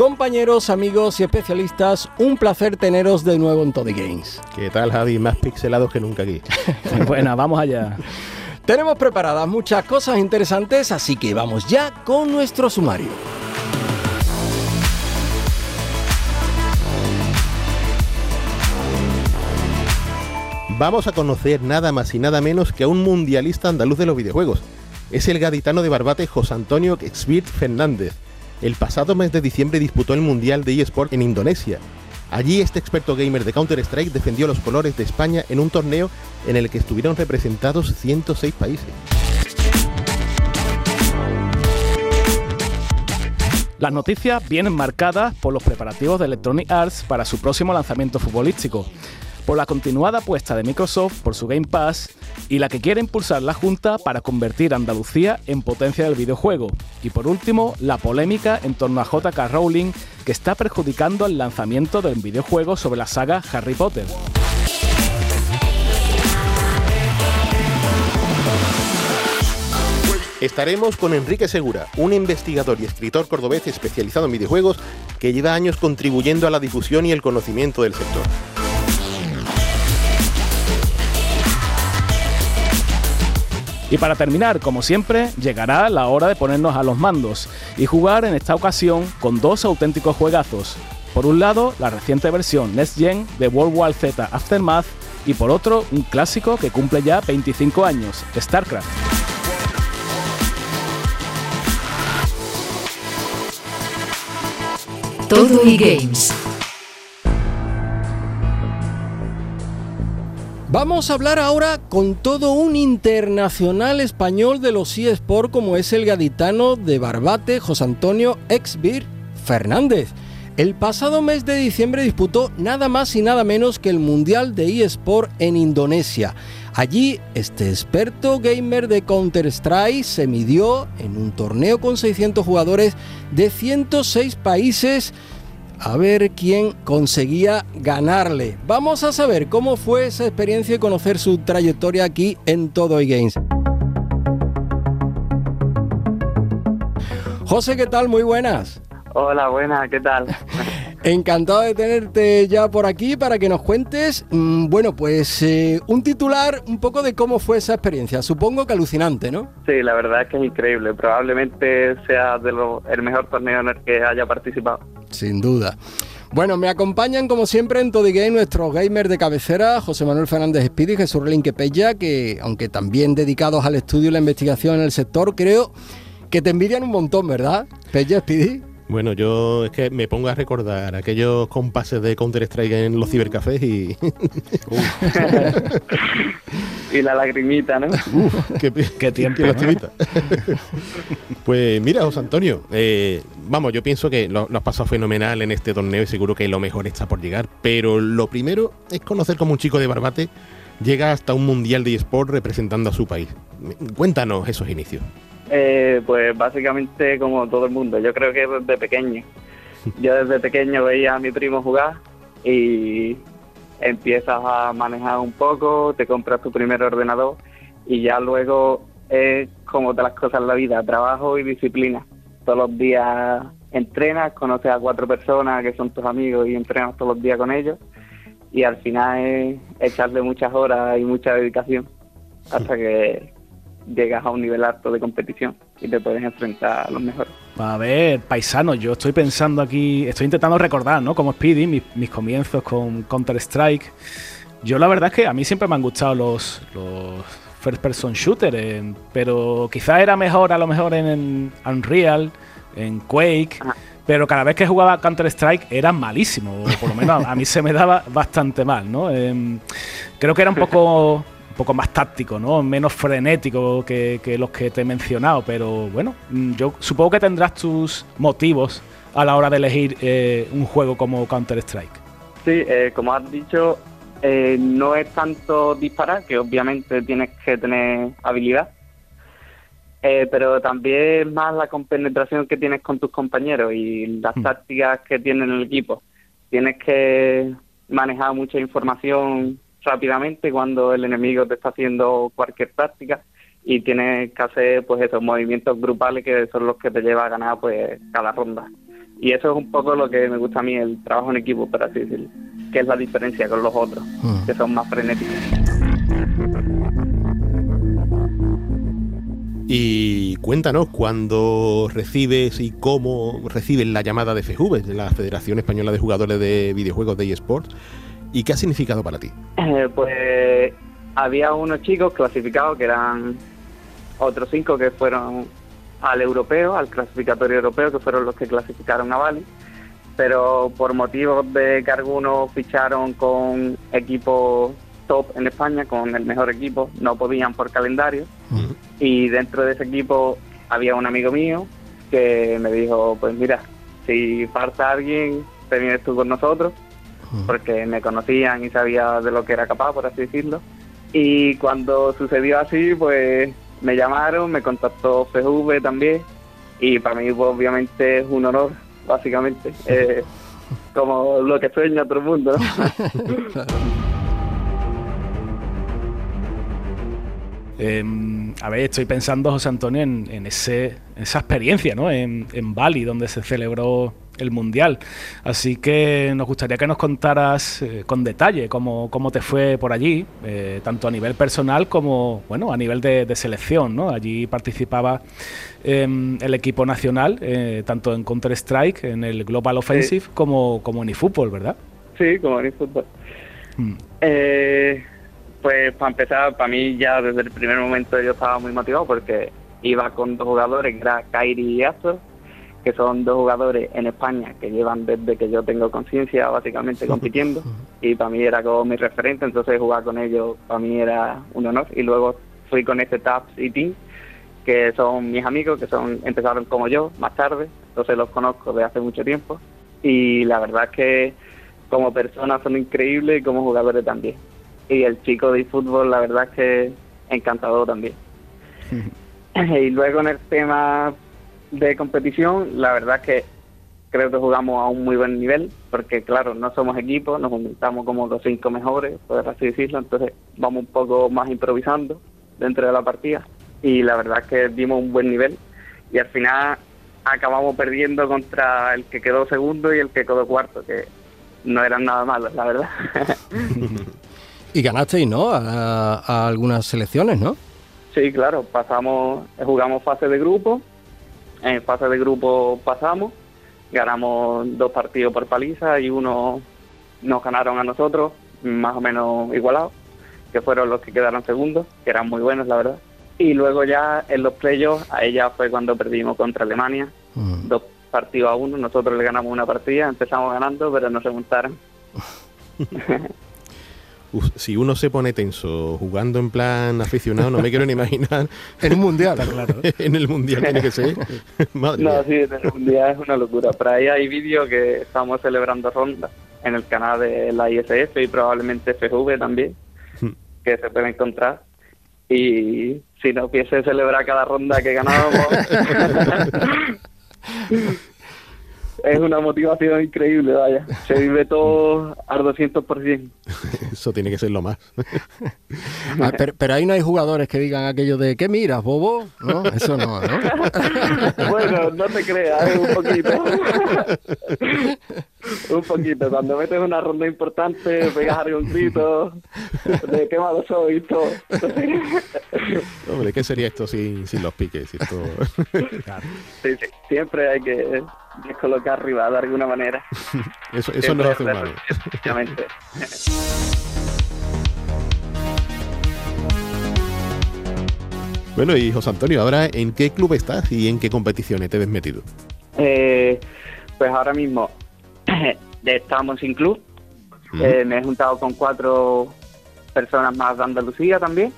Compañeros, amigos y especialistas, un placer teneros de nuevo en Toddy Games. ¿Qué tal, Javi? Más pixelados que nunca aquí. Buena, vamos allá. Tenemos preparadas muchas cosas interesantes, así que vamos ya con nuestro sumario. Vamos a conocer nada más y nada menos que a un mundialista andaluz de los videojuegos. Es el gaditano de Barbate José Antonio Exvirt Fernández el pasado mes de diciembre disputó el Mundial de eSport en Indonesia. Allí este experto gamer de Counter-Strike defendió los colores de España en un torneo en el que estuvieron representados 106 países. Las noticias vienen marcadas por los preparativos de Electronic Arts para su próximo lanzamiento futbolístico por la continuada apuesta de Microsoft por su Game Pass y la que quiere impulsar la Junta para convertir a Andalucía en potencia del videojuego. Y por último, la polémica en torno a JK Rowling que está perjudicando el lanzamiento del videojuego sobre la saga Harry Potter. Estaremos con Enrique Segura, un investigador y escritor cordobés especializado en videojuegos que lleva años contribuyendo a la difusión y el conocimiento del sector. Y para terminar, como siempre, llegará la hora de ponernos a los mandos y jugar en esta ocasión con dos auténticos juegazos. Por un lado, la reciente versión Next Gen de World War Z Aftermath y por otro, un clásico que cumple ya 25 años, StarCraft. Todo y Games Vamos a hablar ahora con todo un internacional español de los eSports como es el gaditano de Barbate, José Antonio Exbir Fernández. El pasado mes de diciembre disputó nada más y nada menos que el Mundial de eSport en Indonesia. Allí, este experto gamer de Counter-Strike se midió en un torneo con 600 jugadores de 106 países a ver quién conseguía ganarle. Vamos a saber cómo fue esa experiencia y conocer su trayectoria aquí en Todo Games. José, ¿qué tal? Muy buenas. Hola, buenas, ¿qué tal? Encantado de tenerte ya por aquí para que nos cuentes, mm, bueno, pues eh, un titular un poco de cómo fue esa experiencia. Supongo que alucinante, ¿no? Sí, la verdad es que es increíble. Probablemente sea de el mejor torneo en el que haya participado. Sin duda. Bueno, me acompañan como siempre en Game nuestros gamers de cabecera, José Manuel Fernández Speedy y Jesús Relinque Pella, que aunque también dedicados al estudio y la investigación en el sector, creo que te envidian un montón, ¿verdad? Pella, Speedy. Bueno, yo es que me pongo a recordar aquellos compases de Counter-Strike en los cibercafés y... y la lagrimita, ¿no? qué, tiempo. pues mira, José Antonio, eh, vamos, yo pienso que lo, has pasado fenomenal en este torneo y seguro que lo mejor está por llegar, pero lo primero es conocer como un chico de Barbate llega hasta un mundial de eSport representando a su país. Cuéntanos esos inicios. Eh, pues básicamente como todo el mundo, yo creo que desde pequeño. Yo desde pequeño veía a mi primo jugar y empiezas a manejar un poco, te compras tu primer ordenador y ya luego es como todas las cosas en la vida, trabajo y disciplina. Todos los días entrenas, conoces a cuatro personas que son tus amigos y entrenas todos los días con ellos y al final es echarle muchas horas y mucha dedicación hasta que llegas a un nivel alto de competición y te puedes enfrentar a los mejores. A ver, paisano, yo estoy pensando aquí, estoy intentando recordar, ¿no? Como Speedy, mis, comienzos con Counter-Strike. Yo la verdad es que a mí siempre me han gustado los, los first person shooter, pero quizás era mejor a lo mejor en, Unreal, en Quake. Pero cada vez que jugaba Counter-Strike era malísimo, por lo menos a, mí se me daba bastante mal, ¿no? Em, creo que era un poco poco más táctico, ¿no? Menos frenético que, los que te he mencionado, pero bueno, mm, yo supongo que tendrás tus motivos a la hora de elegir eh, un juego como Counter-Strike? Sí, eh, como has dicho, eh, no es tanto disparar, que obviamente tienes que tener habilidad, eh, pero también es más la compenetración que tienes con tus compañeros y las tácticas que tiene el equipo. Tienes que manejar mucha información rápidamente cuando el enemigo te está haciendo cualquier táctica y tienes que hacer pues esos movimientos grupales que son los que te llevan a ganar pues cada ronda. Y eso es un poco lo que me gusta a mí, el trabajo en equipo, por así decirlo, que es la diferencia con los otros, que son más frenéticos. Y cuéntanos cuando recibes y cómo recibes la llamada de FEJUVE, de la Federación Española de Jugadores de Videojuegos de eSports, y qué ha significado para ti. Eh, pues había unos chicos clasificados que eran otros cinco que fueron al europeo, al clasificatorio europeo, que fueron los que clasificaron a Bali. Pero por motivos de que algunos ficharon con equipos top en España, con el mejor equipo, no podían por calendario. Y dentro de ese equipo había un amigo mío que me dijo, pues mira, si falta alguien, te vienes tú con nosotros, porque me conocían y sabía de lo que era capaz, por así decirlo. Y cuando sucedió así, pues me llamaron, me contactó FV también, y para mí pues, obviamente es un honor, básicamente, eh, como lo que sueña todo el mundo. ¿no? Eh, a ver, estoy pensando, José Antonio, en, en ese, esa experiencia, ¿no? En, en Bali, donde se celebró el Mundial. Así que nos gustaría que nos contaras eh, con detalle cómo, cómo te fue por allí, eh, tanto a nivel personal como, bueno, a nivel de, de selección, ¿no? Allí participaba em, el equipo nacional, eh, tanto en Counter-Strike, en el Global Offensive, como, como en eFootball, ¿verdad? Sí, como en fútbol. Mm. Pues para empezar, para mí ya desde el primer momento yo estaba muy motivado porque iba con dos jugadores, que era Kairi y Astor, que son dos jugadores en España que llevan desde que yo tengo conciencia básicamente compitiendo. Y para mí era como mi referente, entonces jugar con ellos para mí era un honor. Y luego fui con este Taps y Team que son mis amigos, que son empezaron como yo más tarde, entonces los conozco de hace mucho tiempo. Y la verdad es que como personas son increíbles y como jugadores también. Y el chico de fútbol, la verdad es que encantador también. y luego en el tema de competición, la verdad es que creo que jugamos a un muy buen nivel, porque claro, no somos equipo, nos juntamos como los cinco mejores, por así decirlo, entonces vamos un poco más improvisando dentro de la partida. Y la verdad es que dimos un buen nivel y al final acabamos perdiendo contra el que quedó segundo y el que quedó cuarto, que no eran nada malos, la verdad. Y ganasteis, ¿no? A, a algunas selecciones, ¿no? Sí, claro, pasamos, jugamos fase de grupo, en fase de grupo pasamos, ganamos dos partidos por paliza y uno nos ganaron a nosotros, más o menos igualados, que fueron los que quedaron segundos, que eran muy buenos, la verdad. Y luego ya en los playoffs, a ella fue cuando perdimos contra Alemania, Mm. dos partidos a uno, nosotros le ganamos una partida, empezamos ganando, pero nos remontaron. Si uno se pone tenso jugando en plan aficionado, no me quiero ni imaginar En un mundial. en el mundial tiene que ser. Madre No, mía. sí, en el mundial es una locura. Por ahí hay vídeos que estamos celebrando ronda en el canal de la ISF y probablemente FV también, Hmm. que se puede encontrar. Y si no hubiese celebrar cada ronda que ganábamos, es una motivación increíble, vaya. Se vive todo al 200%. Eso tiene que ser lo más. Ah, pero, pero ahí no hay jugadores que digan aquello de ¿qué miras, bobo? ¿No? Eso no, ¿no? Bueno, no te creas, es un poquito. Un poquito. Cuando metes una ronda importante, pegas algún grito de qué malo soy y todo. Hombre, ¿qué sería esto sin, sin los piques? Sí, sí, siempre hay que descolocar rival de alguna manera. eso eso nos hace humanos. efectivamente. Bueno, y José Antonio, ahora, ¿en qué club estás y en qué competiciones te ves metido? Eh, pues ahora mismo estamos sin club. Eh, me he juntado con cuatro personas más de Andalucía también.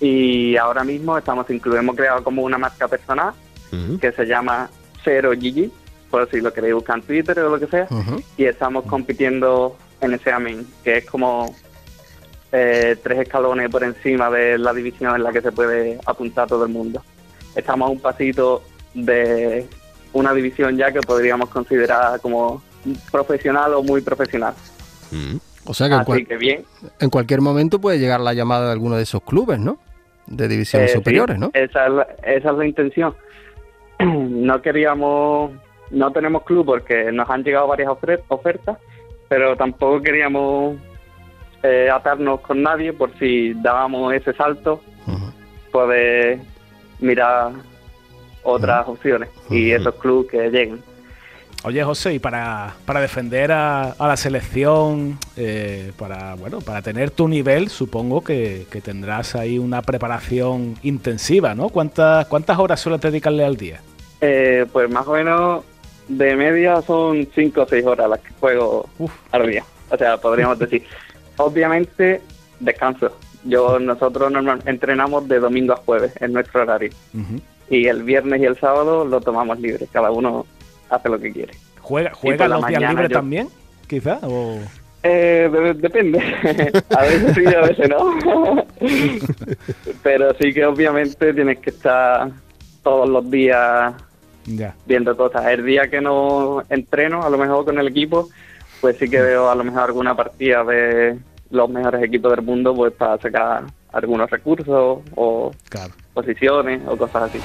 Y ahora mismo estamos sin club. Hemos creado como una marca personal que se llama Cero Gigi, por si lo queréis buscar en Twitter o lo que sea, y estamos compitiendo en ese AMIN, que es como eh, tres escalones por encima de la división en la que se puede apuntar todo el mundo. Estamos a un pasito de una división ya que podríamos considerar como profesional o muy profesional. Mm. O sea que en, Así cual- que bien. en cualquier momento puede llegar la llamada de alguno de esos clubes, ¿no? De divisiones Eh, sí, superiores, ¿no? Esa es, la, esa es la intención. No queríamos, no tenemos club porque nos han llegado varias ofertas, pero tampoco queríamos eh, atarnos con nadie por si dábamos ese salto, poder mirar otras opciones y esos clubes que lleguen. Oye, José, y para, para defender a, a la selección, eh, para bueno, para tener tu nivel, supongo que, que tendrás ahí una preparación intensiva, ¿no? ¿Cuántas, cuántas horas sueles dedicarle al día? Eh, pues más o menos de media son 5 o 6 horas las que juego Uf. al día. O sea, podríamos decir. Obviamente, descanso. Yo Nosotros normal, entrenamos de domingo a jueves en nuestro horario. Y el viernes y el sábado lo tomamos libre. Cada uno hace lo que quiere. ¿Juega, juega la los días libres yo- también? Quizá. O... Eh, de- depende. a veces sí, a veces no. Pero sí que obviamente tienes que estar todos los días Ya. viendo cosas. El día que no entreno, a lo mejor con el equipo, pues sí que veo a lo mejor alguna partida de los mejores equipos del mundo, pues para sacar algunos recursos o Claro. posiciones o cosas así.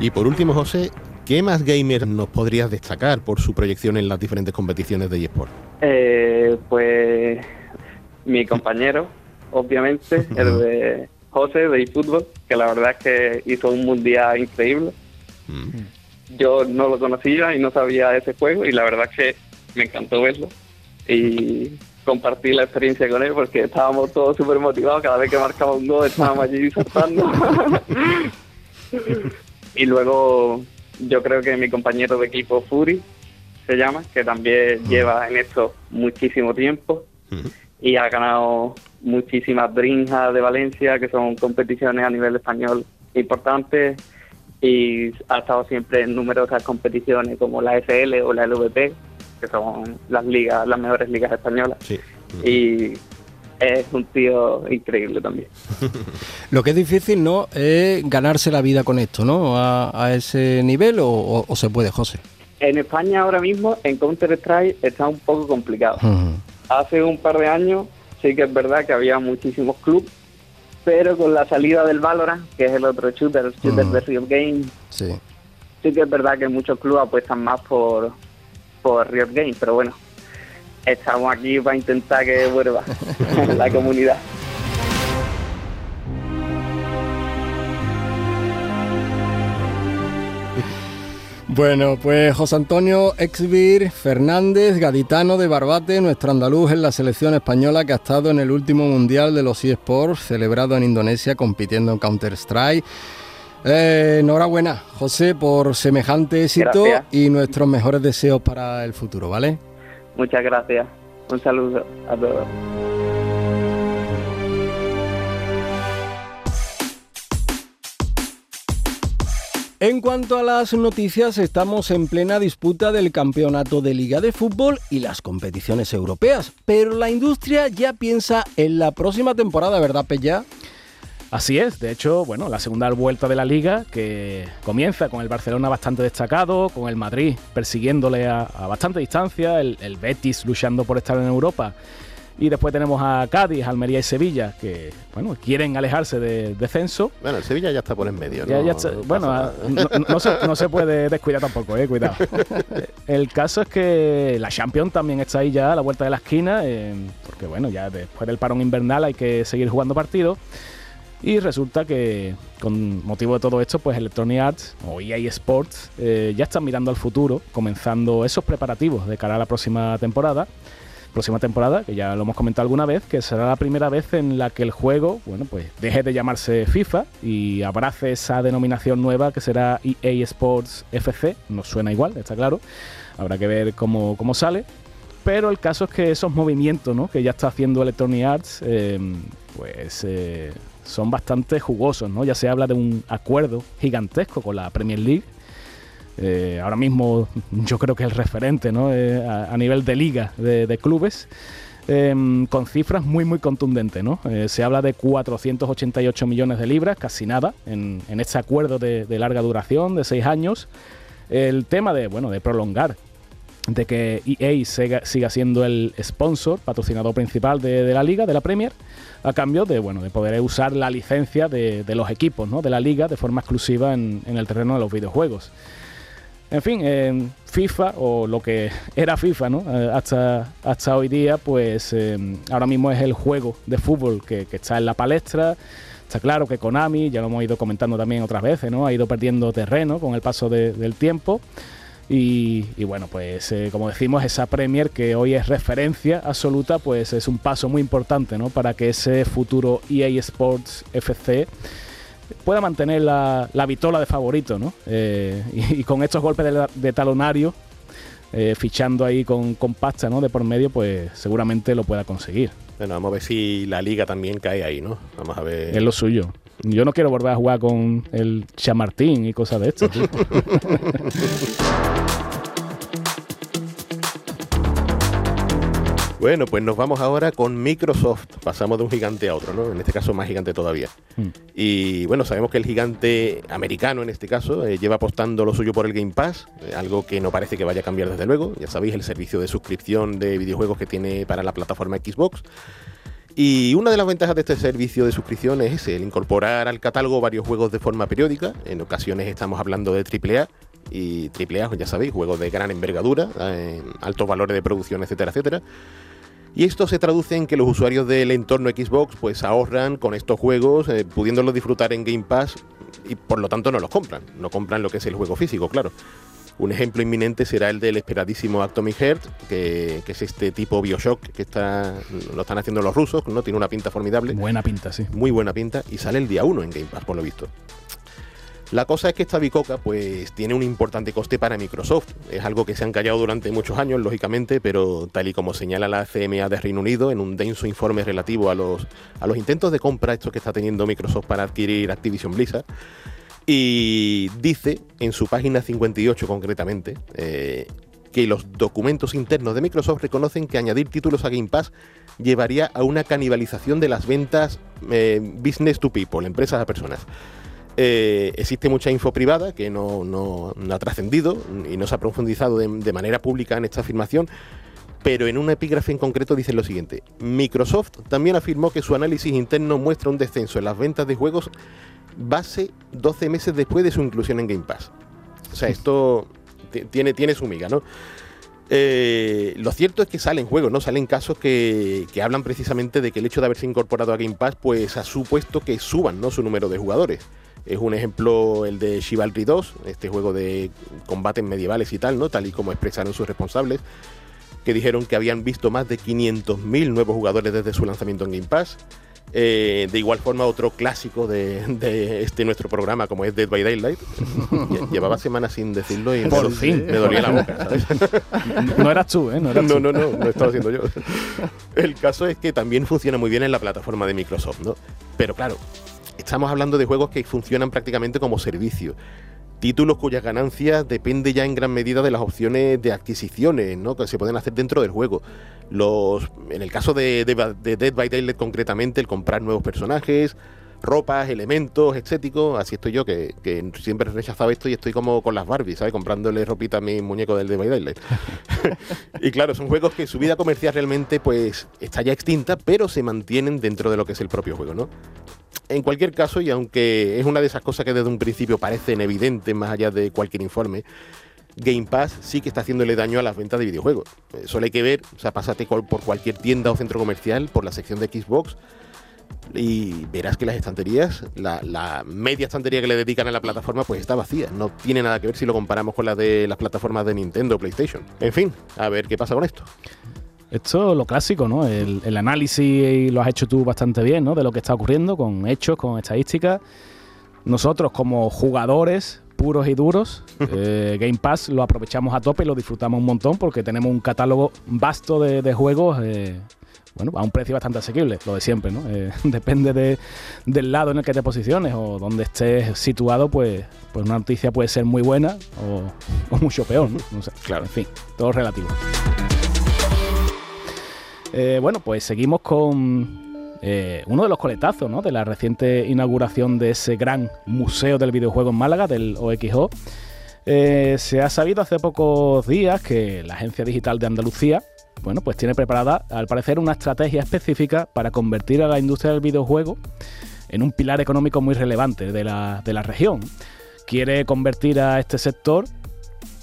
Y por último, José, ¿qué más gamers nos podrías destacar por su proyección en las diferentes competiciones de eSport? Eh, pues mi compañero, obviamente, el de José de eFootball, que la verdad es que hizo un mundial increíble. Mm. Yo no lo conocía y no sabía ese juego y la verdad es que me encantó verlo y compartir la experiencia con él porque estábamos todos súper motivados. Cada vez que marcaba un gol estábamos allí saltando. y luego yo creo que mi compañero de equipo Fury se llama, que también lleva en esto muchísimo tiempo Mm. y ha ganado muchísimas Drinjas de Valencia, que son competiciones a nivel español importantes, y ha estado siempre en numerosas competiciones como la FL o la LVP, que son las ligas, las mejores ligas españolas, Sí. y es un tío increíble también. Lo que es difícil, ¿no? Es ganarse la vida con esto, ¿no? A, a ese nivel o, o- o se puede, José. En España ahora mismo, en Counter-Strike, está un poco complicado. Hace un par de años sí que es verdad que había muchísimos clubes, pero con la salida del Valorant, que es el otro shooter, el shooter de Riot Games, Sí. sí que es verdad que muchos clubes apuestan más por, por Riot Games, pero bueno, estamos aquí para intentar que vuelva la comunidad. Bueno, pues José Antonio Exvir Fernández, gaditano de Barbate, nuestro andaluz en la selección española que ha estado en el último mundial de los eSports celebrado en Indonesia compitiendo en Counter-Strike. Eh, enhorabuena, José, por semejante éxito Gracias. y nuestros mejores deseos para el futuro, ¿vale? Muchas gracias. Un saludo a todos. En cuanto a las noticias, estamos en plena disputa del campeonato de liga de fútbol y las competiciones europeas, pero la industria ya piensa en la próxima temporada, ¿verdad, Pella? Así es, de hecho, bueno, la segunda vuelta de la liga que comienza con el Barcelona bastante destacado, con el Madrid persiguiéndole a, a bastante distancia, el, el Betis luchando por estar en Europa y después tenemos a Cádiz, Almería y Sevilla que, bueno, quieren alejarse de descenso. Bueno, el Sevilla ya está por en medio, ¿no? Ya- ya está- No bueno, pasa a- nada. no, no se, no se puede descuidar tampoco, eh, cuidado. El caso es que la Champions también está ahí ya a la vuelta de la esquina, eh, porque bueno, ya después del parón invernal hay que seguir jugando partidos. Y resulta que con motivo de todo esto, pues Electronic Arts o EA Sports eh, ya están mirando al futuro, comenzando esos preparativos de cara a la próxima temporada. Próxima temporada, que ya lo hemos comentado alguna vez, que será la primera vez en la que el juego, bueno, pues deje de llamarse FIFA y abrace esa denominación nueva que será EA Sports FC. Nos suena igual, está claro. Habrá que ver cómo, cómo sale. Pero el caso es que esos movimientos ¿no? que ya está haciendo Electronic Arts, eh, pues eh, son bastante jugosos, ¿no? Ya se habla de un acuerdo gigantesco con la Premier League. Eh, ahora mismo yo creo que el referente ¿no? Eh, a, nivel de liga de, clubes. Em, con cifras muy muy contundentes. ¿no? se habla de 488 millones de libras, casi nada, en, este acuerdo de, de, larga duración, de seis años. El tema de, bueno, de prolongar de que EA siga, siendo el sponsor, patrocinador principal de, la liga, de la Premier, a cambio de, bueno, de poder usar la licencia de, los equipos ¿no? de la liga de forma exclusiva en, el terreno de los videojuegos. En fin, FIFA, o lo que era FIFA ¿no? Eh, hasta, hasta hoy día, pues eh, ahora mismo es el juego de fútbol que, está en la palestra. Está claro que Konami, ya lo hemos ido comentando también otras veces, ¿no? ha ido perdiendo terreno con el paso del tiempo. Y, bueno, pues eh, como decimos, esa Premier que hoy es referencia absoluta, pues es un paso muy importante ¿no? para que ese futuro EA Sports FC pueda mantener la, la vitola de favorito, ¿no? Eh, y, con estos golpes de, talonario, eh, fichando ahí con, con pasta ¿no? de por medio, pues seguramente lo pueda conseguir. Bueno, vamos a ver si la liga también cae ahí, ¿no? Vamos a ver. Es lo suyo. Yo no quiero volver a jugar con el Chamartín y cosas de esto. Bueno, pues nos vamos ahora con Microsoft. Pasamos de un gigante a otro, ¿no? En este caso más gigante todavía. Hmm. Y bueno, sabemos que el gigante americano en este caso eh, lleva apostando lo suyo por el Game Pass, eh, algo que no parece que vaya a cambiar desde luego. Ya sabéis, el servicio de suscripción de videojuegos que tiene para la plataforma Xbox. Y una de las ventajas de este servicio de suscripción es el incorporar al catálogo varios juegos de forma periódica. En ocasiones estamos hablando de AAA y AAA, ya sabéis, juegos de gran envergadura, altos valores de producción, etcétera, etcétera. Y esto se traduce en que los usuarios del entorno Xbox pues ahorran con estos juegos, eh, pudiéndolos disfrutar en Game Pass y por lo tanto no los compran, no compran lo que es el juego físico, claro. Un ejemplo inminente será el del esperadísimo Atomic Heart, que, es este tipo Bioshock que está, lo están haciendo los rusos, ¿no? Tiene una pinta formidable. Buena pinta, sí. Muy buena pinta y sale el día 1 en Game Pass, por lo visto. La cosa es que esta bicoca pues tiene un importante coste para Microsoft. Es algo que se han callado durante muchos años, lógicamente, pero tal y como señala la CMA de Reino Unido en un denso informe relativo a los, a los intentos de compra estos que está teniendo Microsoft para adquirir Activision Blizzard, y dice en su página 58 concretamente eh, que los documentos internos de Microsoft reconocen que añadir títulos a Game Pass llevaría a una canibalización de las ventas eh, business to people, empresas a personas. Eh, existe mucha info privada que no, ha trascendido y no se ha profundizado de, manera pública en esta afirmación, pero en un epígrafe en concreto dice lo siguiente. Microsoft también afirmó que su análisis interno muestra un descenso en las ventas de juegos base 12 meses después de su inclusión en Game Pass. O sea, esto tiene, tiene su miga, ¿no? Eh, lo cierto es que salen juegos, ¿no? Salen casos que, hablan precisamente de que el hecho de haberse incorporado a Game Pass, pues ha supuesto que suban, ¿no? Su número de jugadores. Es un ejemplo el de Chivalry 2, este juego de combates medievales y tal, ¿no? Tal y como expresaron sus responsables, que dijeron que habían visto más de 500.000 nuevos jugadores desde su lanzamiento en Game Pass. Eh, de igual forma, otro clásico de, este nuestro programa, como es Dead by Daylight. Llevaba semanas sin decirlo y Por me, fin. me dolía la boca, ¿sabes? No eras tú, ¿eh? No, no, no, no, no estaba haciendo yo. El caso es que también funciona muy bien en la plataforma de Microsoft, ¿no? Pero claro, estamos hablando de juegos que funcionan prácticamente como servicio títulos cuyas ganancias depende ya en gran medida de las opciones de adquisiciones ¿no? que se pueden hacer dentro del juego. Los, en el caso de, Dead by Daylight concretamente, el comprar nuevos personajes, ropas, elementos estéticos, así estoy yo, que, que, siempre rechazaba esto y estoy como con las Barbies, ¿sabes? Comprándole ropita a mi muñeco del Dead by Daylight. y claro, son juegos que su vida comercial realmente pues está ya extinta, pero se mantienen dentro de lo que es el propio juego, ¿no? En cualquier caso, y aunque es una de esas cosas que desde un principio parecen evidentes más allá de cualquier informe, Game Pass sí que está haciéndole daño a las ventas de videojuegos. Eso hay que ver, o sea, pásate por cualquier tienda o centro comercial, por la sección de Xbox, y verás que las estanterías, la, media estantería que le dedican a la plataforma, pues está vacía. No tiene nada que ver si lo comparamos con la de las plataformas de Nintendo o PlayStation. En fin, a ver qué pasa con esto. Esto es lo clásico, ¿no? El, análisis lo has hecho tú bastante bien, ¿no? De lo que está ocurriendo, con hechos, con estadísticas. Nosotros, como jugadores puros y duros, eh, Game Pass lo aprovechamos a tope y lo disfrutamos un montón porque tenemos un catálogo vasto de, juegos. Eh, bueno, a un precio bastante asequible, lo de siempre, ¿no? Eh, depende de, del lado en el que te posiciones o donde estés situado, pues, pues una noticia puede ser muy buena o, mucho peor, ¿no? no sé, claro, en fin, todo relativo. Eh, bueno, pues seguimos con eh, uno de los coletazos ¿no? de la reciente inauguración de ese gran museo del videojuego en Málaga, del OXO. Eh, se ha sabido hace pocos días que la Agencia Digital de Andalucía, bueno, pues tiene preparada, al parecer, una estrategia específica para convertir a la industria del videojuego en un pilar económico muy relevante de la, de la región. Quiere convertir a este sector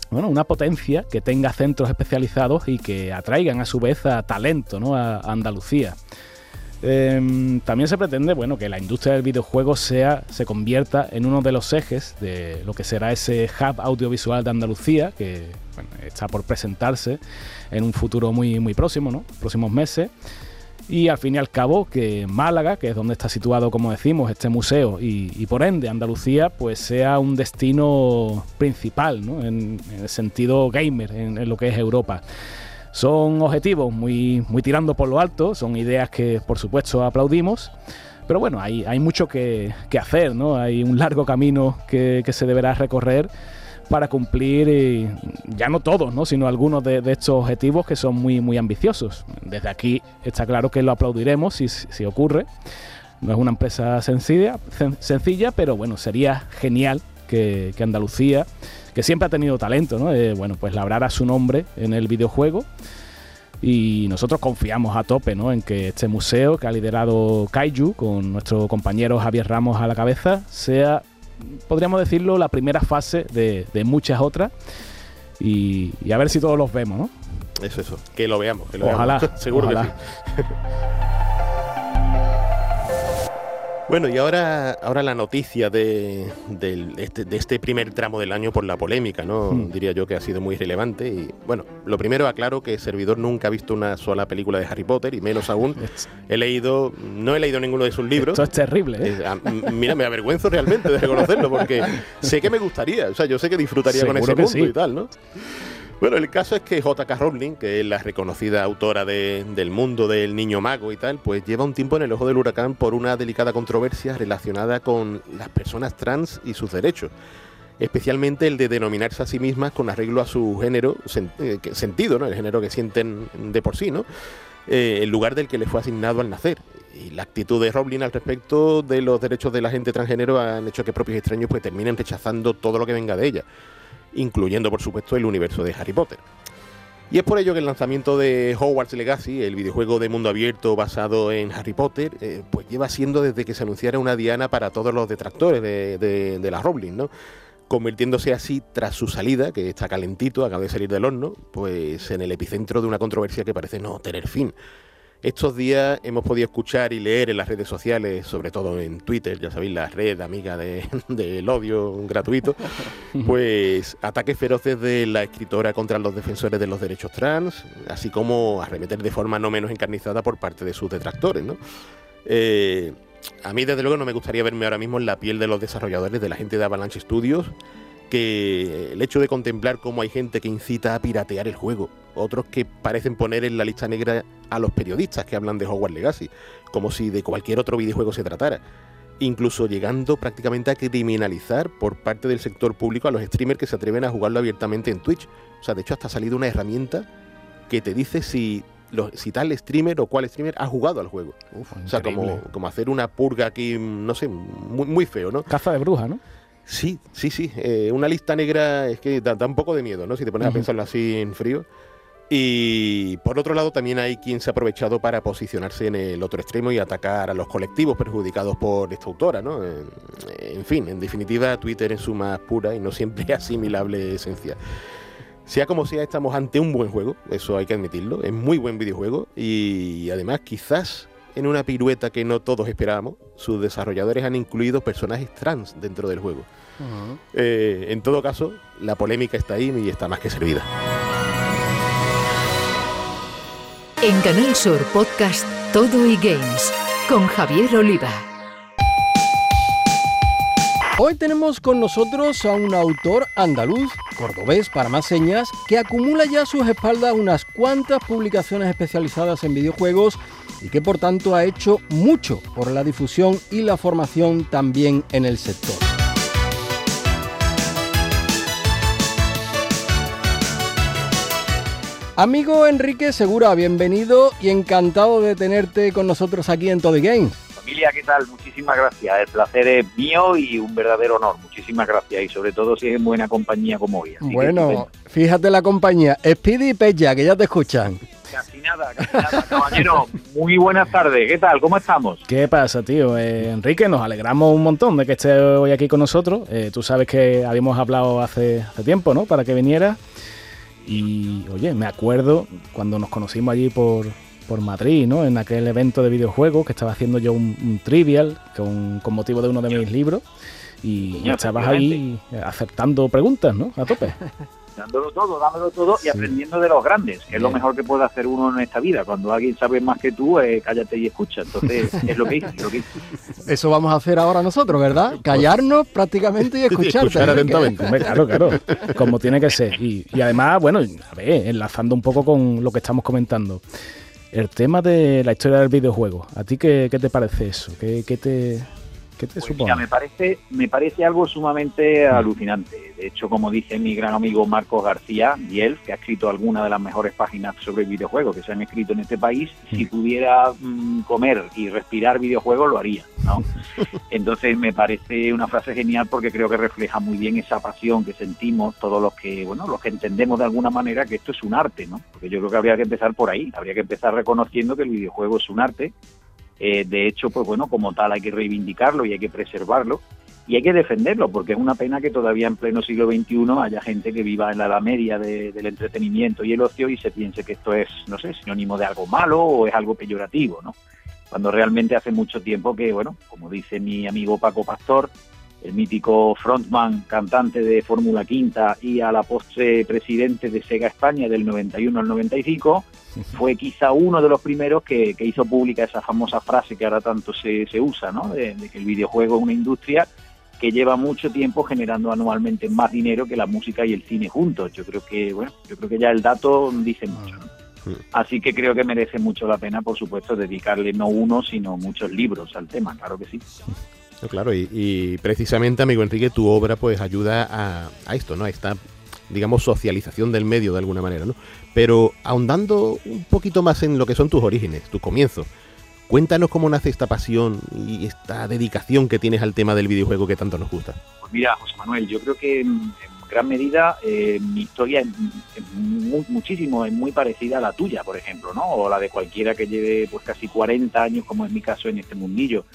bueno, una potencia que tenga centros especializados y que atraigan a su vez a talento ¿no? a, Andalucía. Em, también se pretende bueno, que la industria del videojuego sea, se convierta en uno de los ejes de lo que será ese hub audiovisual de Andalucía, que está por presentarse en un futuro muy, muy próximo, ¿no? próximos meses y al fin y al cabo que Málaga, que es donde está situado, como decimos, este museo y, por ende Andalucía, pues sea un destino principal en, el sentido gamer, en, lo que es Europa. Son objetivos muy, muy tirando por lo alto, son ideas que por supuesto aplaudimos. Pero bueno, hay, hay mucho que, hacer, ¿no? Hay un largo camino que, que se deberá recorrer para cumplir eh, ya no todos, ¿no? sino algunos de, estos objetivos que son muy, muy ambiciosos. Desde aquí está claro que lo aplaudiremos si, si ocurre. No es una empresa sencilla, sencilla, pero bueno, sería genial que, Andalucía, que siempre ha tenido talento, ¿no? Eh, bueno, pues labrara su nombre en el videojuego. Y nosotros confiamos a tope ¿no? en que este museo que ha liderado Kaiju, con nuestro compañero Javier Ramos a la cabeza, sea podríamos decirlo, la primera fase de, muchas otras. Y, a ver si todos los vemos, ¿no? Eso, eso, que lo veamos, que lo ojalá, veamos. Seguro que sí. Bueno, y ahora, ahora la noticia de, este, de, este, primer tramo del año por la polémica, ¿no? Hmm. Diría yo que ha sido muy relevante. Y bueno, lo primero aclaro que el servidor nunca ha visto una sola película de Harry Potter, y menos aún he leído, no he leído ninguno de sus libros. Esto es terrible, ¿eh? mira, me avergüenzo realmente de reconocerlo, porque sé que me gustaría, o sea, yo sé que disfrutaría con ese mundo y tal, ¿no? Bueno, el caso es que J.K. Rowling, que es la reconocida autora del mundo del niño mago y tal, pues lleva un tiempo en el ojo del huracán por una delicada controversia relacionada con las personas trans y sus derechos. Especialmente el de denominarse a sí mismas con arreglo a su género, eh, sentido, ¿no? El género que sienten de por sí, ¿no? Eh, el lugar del que le fue asignado al nacer. Y la actitud de Rowling al respecto de los derechos de la gente transgénero han hecho que propios extraños pues terminen rechazando todo lo que venga de ella incluyendo por supuesto el universo de Harry Potter. Y es por ello que el lanzamiento de Hogwarts Legacy, el videojuego de mundo abierto basado en Harry Potter, eh, pues lleva siendo desde que se anunciara una diana para todos los detractores de, de, la Rowling, ¿no? convirtiéndose así tras su salida, que está calentito, acaba de salir del horno, pues en el epicentro de una controversia que parece no tener fin. Estos días hemos podido escuchar y leer en las redes sociales, sobre todo en Twitter, ya sabéis, la red amiga del odio gratuito, pues ataques feroces de la escritora contra los defensores de los derechos trans, así como arremeter de forma no menos encarnizada por parte de sus detractores, ¿no? Eh, a mí, desde luego, no me gustaría verme ahora mismo en la piel de los desarrolladores, de la gente de Avalanche Studios, que el hecho de contemplar cómo hay gente que incita a piratear el juego, otros que parecen poner en la lista negra a los periodistas que hablan de Hogwarts Legacy, como si de cualquier otro videojuego se tratara, incluso llegando prácticamente a criminalizar por parte del sector público a los streamers que se atreven a jugarlo abiertamente en Twitch. O sea, de hecho hasta ha salido una herramienta que te dice si si tal streamer o cuál streamer ha jugado al juego. o sea, como, como hacer una purga aquí, no sé, muy, muy feo, ¿no? Caza de bruja, ¿no? Sí, sí, sí. Eh, una lista negra es que da, un poco de miedo, ¿no? Si te pones a pensarlo así en frío. Y por otro lado, también hay quien se ha aprovechado para posicionarse en el otro extremo y atacar a los colectivos perjudicados por esta autora, ¿no? En, fin, en definitiva, Twitter en su más pura y no siempre asimilable esencia. Sea como sea, estamos ante un buen juego, eso hay que admitirlo, es muy buen videojuego y además quizás en una pirueta que no todos esperábamos, sus desarrolladores han incluido personajes trans dentro del juego. Eh, en todo caso, la polémica está ahí y está más que servida. En Canal Sur Podcast Todo y Games con Javier Oliva. Hoy tenemos con nosotros a un autor andaluz cordobés para más señas, que acumula ya a sus espaldas unas cuantas publicaciones especializadas en videojuegos y que por tanto ha hecho mucho por la difusión y la formación también en el sector. Amigo Enrique Segura, bienvenido y encantado de tenerte con nosotros aquí en Todo Games. Familia, ¿qué tal? Muchísimas gracias. El placer es mío y un verdadero honor. Muchísimas gracias y sobre todo si es en buena compañía como hoy. bueno, fíjate la compañía. Speedy y Pella, que ya te escuchan. Casi nada, casi nada, caballero. Muy buenas tardes. ¿Qué tal? ¿Cómo estamos? ¿Qué pasa, tío? Eh, Enrique, nos alegramos un montón de que estés hoy aquí con nosotros. Eh, tú sabes que habíamos hablado hace, hace tiempo, ¿no? Para que viniera. Y oye, me acuerdo cuando nos conocimos allí por, por Madrid, ¿no? En aquel evento de videojuegos que estaba haciendo yo un, trivial con, con, motivo de uno de mis libros. Y estabas ahí aceptando preguntas, ¿no? A tope. dándolo todo, dándolo todo y aprendiendo de los grandes, que es lo mejor que puede hacer uno en esta vida. Cuando alguien sabe más que tú, eh, cállate y escucha. Entonces, es lo que hice, lo que Eso vamos a hacer ahora nosotros, ¿verdad? Pues Callarnos prácticamente y escucharte. Escuchar atentamente. claro, claro, como tiene que ser. Y, además, bueno, a ver, enlazando un poco con lo que estamos comentando. El tema de la historia del videojuego, ¿a ti qué, qué te parece eso? ¿Qué, qué te, ¿Qué te pues me parece, me parece algo sumamente alucinante. De hecho, como dice mi gran amigo Marcos García, Biel, que ha escrito algunas de las mejores páginas sobre videojuegos que se han escrito en este país, si pudiera mm, comer y respirar videojuegos, lo haría. ¿no? Entonces, me parece una frase genial porque creo que refleja muy bien esa pasión que sentimos todos los que, bueno, los que entendemos de alguna manera que esto es un arte, ¿no? Porque yo creo que habría que empezar por ahí. Habría que empezar reconociendo que el videojuego es un arte eh, de hecho, pues bueno, como tal hay que reivindicarlo y hay que preservarlo y hay que defenderlo, porque es una pena que todavía en pleno siglo XXI haya gente que viva en la edad media del entretenimiento y el ocio y se piense que esto es, no sé, sinónimo de algo malo o es algo peyorativo, ¿no? Cuando realmente hace mucho tiempo que, bueno, como dice mi amigo Paco Pastor, el mítico frontman, cantante de Fórmula Quinta y a la postre presidente de Sega España del 91 al 95, fue quizá uno de los primeros que, hizo pública esa famosa frase que ahora tanto se, se usa, ¿no? De, que el videojuego es una industria que lleva mucho tiempo generando anualmente más dinero que la música y el cine juntos. Yo creo que, bueno, yo creo que ya el dato dice mucho, Así que creo que merece mucho la pena, por supuesto, dedicarle no uno, sino muchos libros al tema, claro que sí. Claro, y, precisamente, amigo Enrique, tu obra pues ayuda a, esto, ¿no? A esta, digamos, socialización del medio de alguna manera, ¿no? Pero ahondando un poquito más en lo que son tus orígenes, tus comienzos, cuéntanos cómo nace esta pasión y esta dedicación que tienes al tema del videojuego que tanto nos gusta. Pues mira, José Manuel, yo creo que en, gran medida eh, mi historia es, muchísimo, es muy parecida a la tuya, por ejemplo, ¿no? O la de cualquiera que lleve pues casi 40 años, como es mi caso en este mundillo.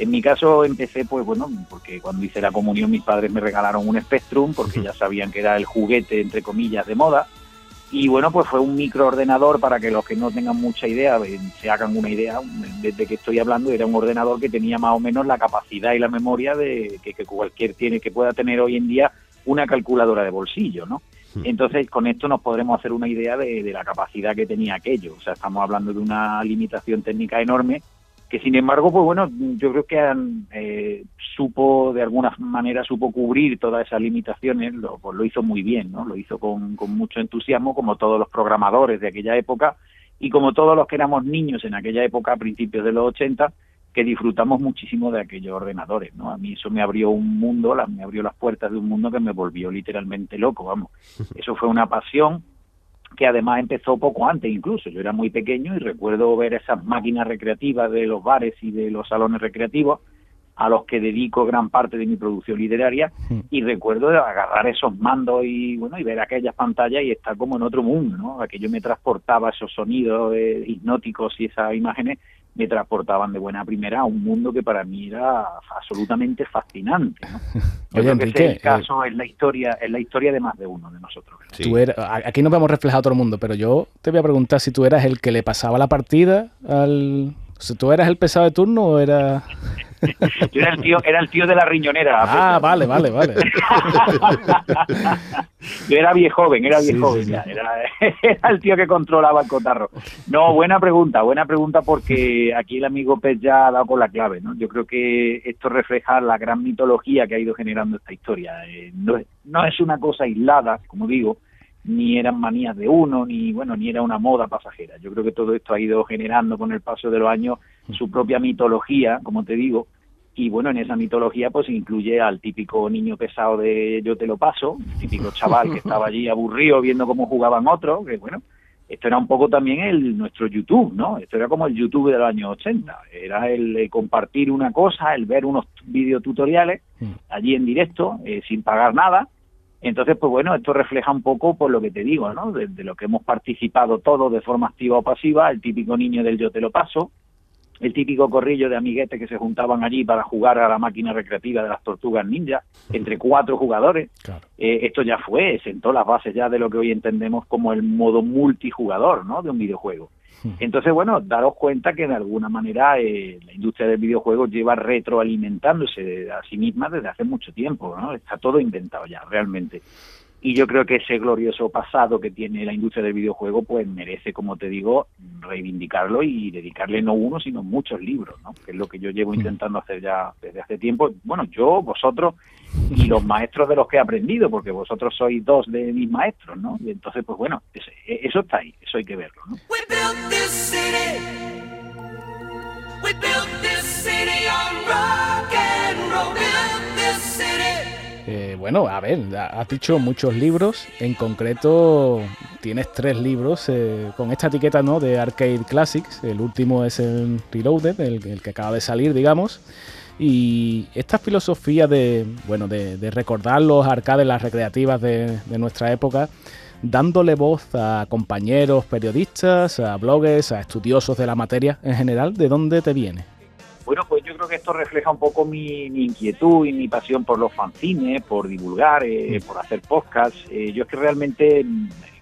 En mi caso empecé, pues bueno, porque cuando hice la comunión mis padres me regalaron un Spectrum porque ya sabían que era el juguete, entre comillas, de moda. Y bueno, pues fue un microordenador para que los que no tengan mucha idea eh, se hagan una idea desde que estoy hablando. Era un ordenador que tenía más o menos la capacidad y la memoria de que, cualquier tiene que pueda tener hoy en día una calculadora de bolsillo, ¿no? Entonces, con esto nos podremos hacer una idea de, de, la capacidad que tenía aquello. O sea, estamos hablando de una limitación técnica enorme que sin embargo, pues bueno, yo creo que eh, supo, de alguna manera, supo cubrir todas esas limitaciones, lo, pues lo hizo muy bien, ¿no? Lo hizo con, con mucho entusiasmo, como todos los programadores de aquella época y como todos los que éramos niños en aquella época, a principios de los 80, que disfrutamos muchísimo de aquellos ordenadores, ¿no? A mí eso me abrió un mundo, me abrió las puertas de un mundo que me volvió literalmente loco, vamos. Eso fue una pasión que además empezó poco antes incluso. Yo era muy pequeño y recuerdo ver esas máquinas recreativas de los bares y de los salones recreativos a los que dedico gran parte de mi producción literaria y recuerdo agarrar esos mandos y bueno y ver aquellas pantallas y estar como en otro mundo, ¿no? Aquello me transportaba esos sonidos eh, hipnóticos y esas imágenes me transportaban de buena primera a un mundo que para mí era absolutamente fascinante. ¿no? Yo creo que ese el caso es la historia, es la historia de más de uno de nosotros. aquí no vemos reflejado todo el mundo, pero yo te voy a preguntar si tú eras el que le pasaba la partida al. Si tú eras el pesado de turno o era. Yo era el tío, era el tío de la riñonera. Ah, vale, vale, vale. Yo era viejo joven, era viejo joven, Era, era, el tío que controlaba el cotarro. No, buena pregunta, buena pregunta porque aquí el amigo Pez ya ha dado con la clave, ¿no? Yo creo que esto refleja la gran mitología que ha ido generando esta historia. Eh, no, no es una cosa aislada, como digo, ni eran manías de uno, ni bueno, ni era una moda pasajera. Yo creo que todo esto ha ido generando con el paso de los años su propia mitología, como te digo, y bueno, en esa mitología pues incluye al típico niño pesado de yo te lo paso, el típico chaval que estaba allí aburrido viendo cómo jugaban otros, que bueno, esto era un poco también el nuestro YouTube, ¿no? Esto era como el YouTube de los años 80, era el, compartir una cosa, el ver unos videotutoriales allí en directo, eh, sin pagar nada, entonces, pues bueno, esto refleja un poco por lo que te digo, ¿no? De, lo que hemos participado todos de forma activa o pasiva, el típico niño del yo te lo paso, el típico corrillo de amiguetes que se juntaban allí para jugar a la máquina recreativa de las tortugas ninja, entre cuatro jugadores. Eh, esto ya fue, sentó las bases ya de lo que hoy entendemos como el modo multijugador, ¿no? De un videojuego. Entonces, bueno, daros cuenta que de alguna manera eh, la industria del videojuego lleva retroalimentándose a sí misma desde hace mucho tiempo, ¿no? Está todo inventado ya, realmente. Y yo creo que ese glorioso pasado que tiene la industria del videojuego, pues merece, como te digo, reivindicarlo y dedicarle no uno, sino muchos libros, ¿no? Que es lo que yo llevo intentando hacer ya desde hace tiempo. Bueno, yo, vosotros y los maestros de los que he aprendido, porque vosotros sois dos de mis maestros, ¿no? Y entonces, pues bueno, eso está ahí, eso hay que verlo, ¿no? Eh, bueno, a ver, has dicho muchos libros, en concreto tienes tres libros eh, con esta etiqueta ¿no? de Arcade Classics, el último es el Reloaded, el, que acaba de salir, digamos, y esta filosofía de, bueno, de, recordar los arcades, las recreativas de, de nuestra época, dándole voz a compañeros periodistas, a bloggers, a estudiosos de la materia en general, ¿de dónde te viene? Creo que esto refleja un poco mi, inquietud y mi pasión por los fanzines, por divulgar, eh, por hacer podcasts. Eh, yo es que realmente,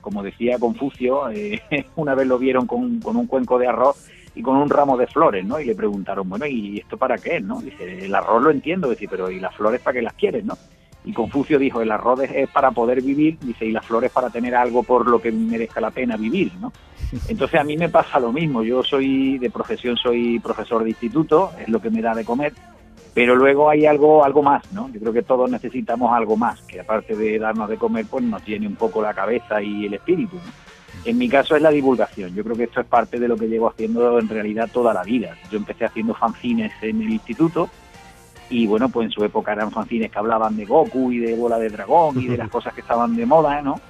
como decía Confucio, eh, una vez lo vieron con, un cuenco de arroz y con un ramo de flores, ¿no? Y le preguntaron, bueno, ¿y esto para qué, no? Dice, el arroz lo entiendo, dice, pero ¿y las flores para qué las quieres, no? Y Confucio dijo, el arroz es para poder vivir, dice, y las flores para tener algo por lo que merezca la pena vivir, ¿no? Entonces a mí me pasa lo mismo, yo soy de profesión, soy profesor de instituto, es lo que me da de comer, pero luego hay algo, algo más, ¿no? Yo creo que todos necesitamos algo más, que aparte de darnos de comer, pues nos tiene un poco la cabeza y el espíritu. En mi caso es la divulgación, yo creo que esto es parte de lo que llevo haciendo en realidad toda la vida. Yo empecé haciendo fanzines en el instituto, y bueno, pues en su época eran fanzines que hablaban de Goku y de Bola de Dragón y de las cosas que estaban de moda, ¿no?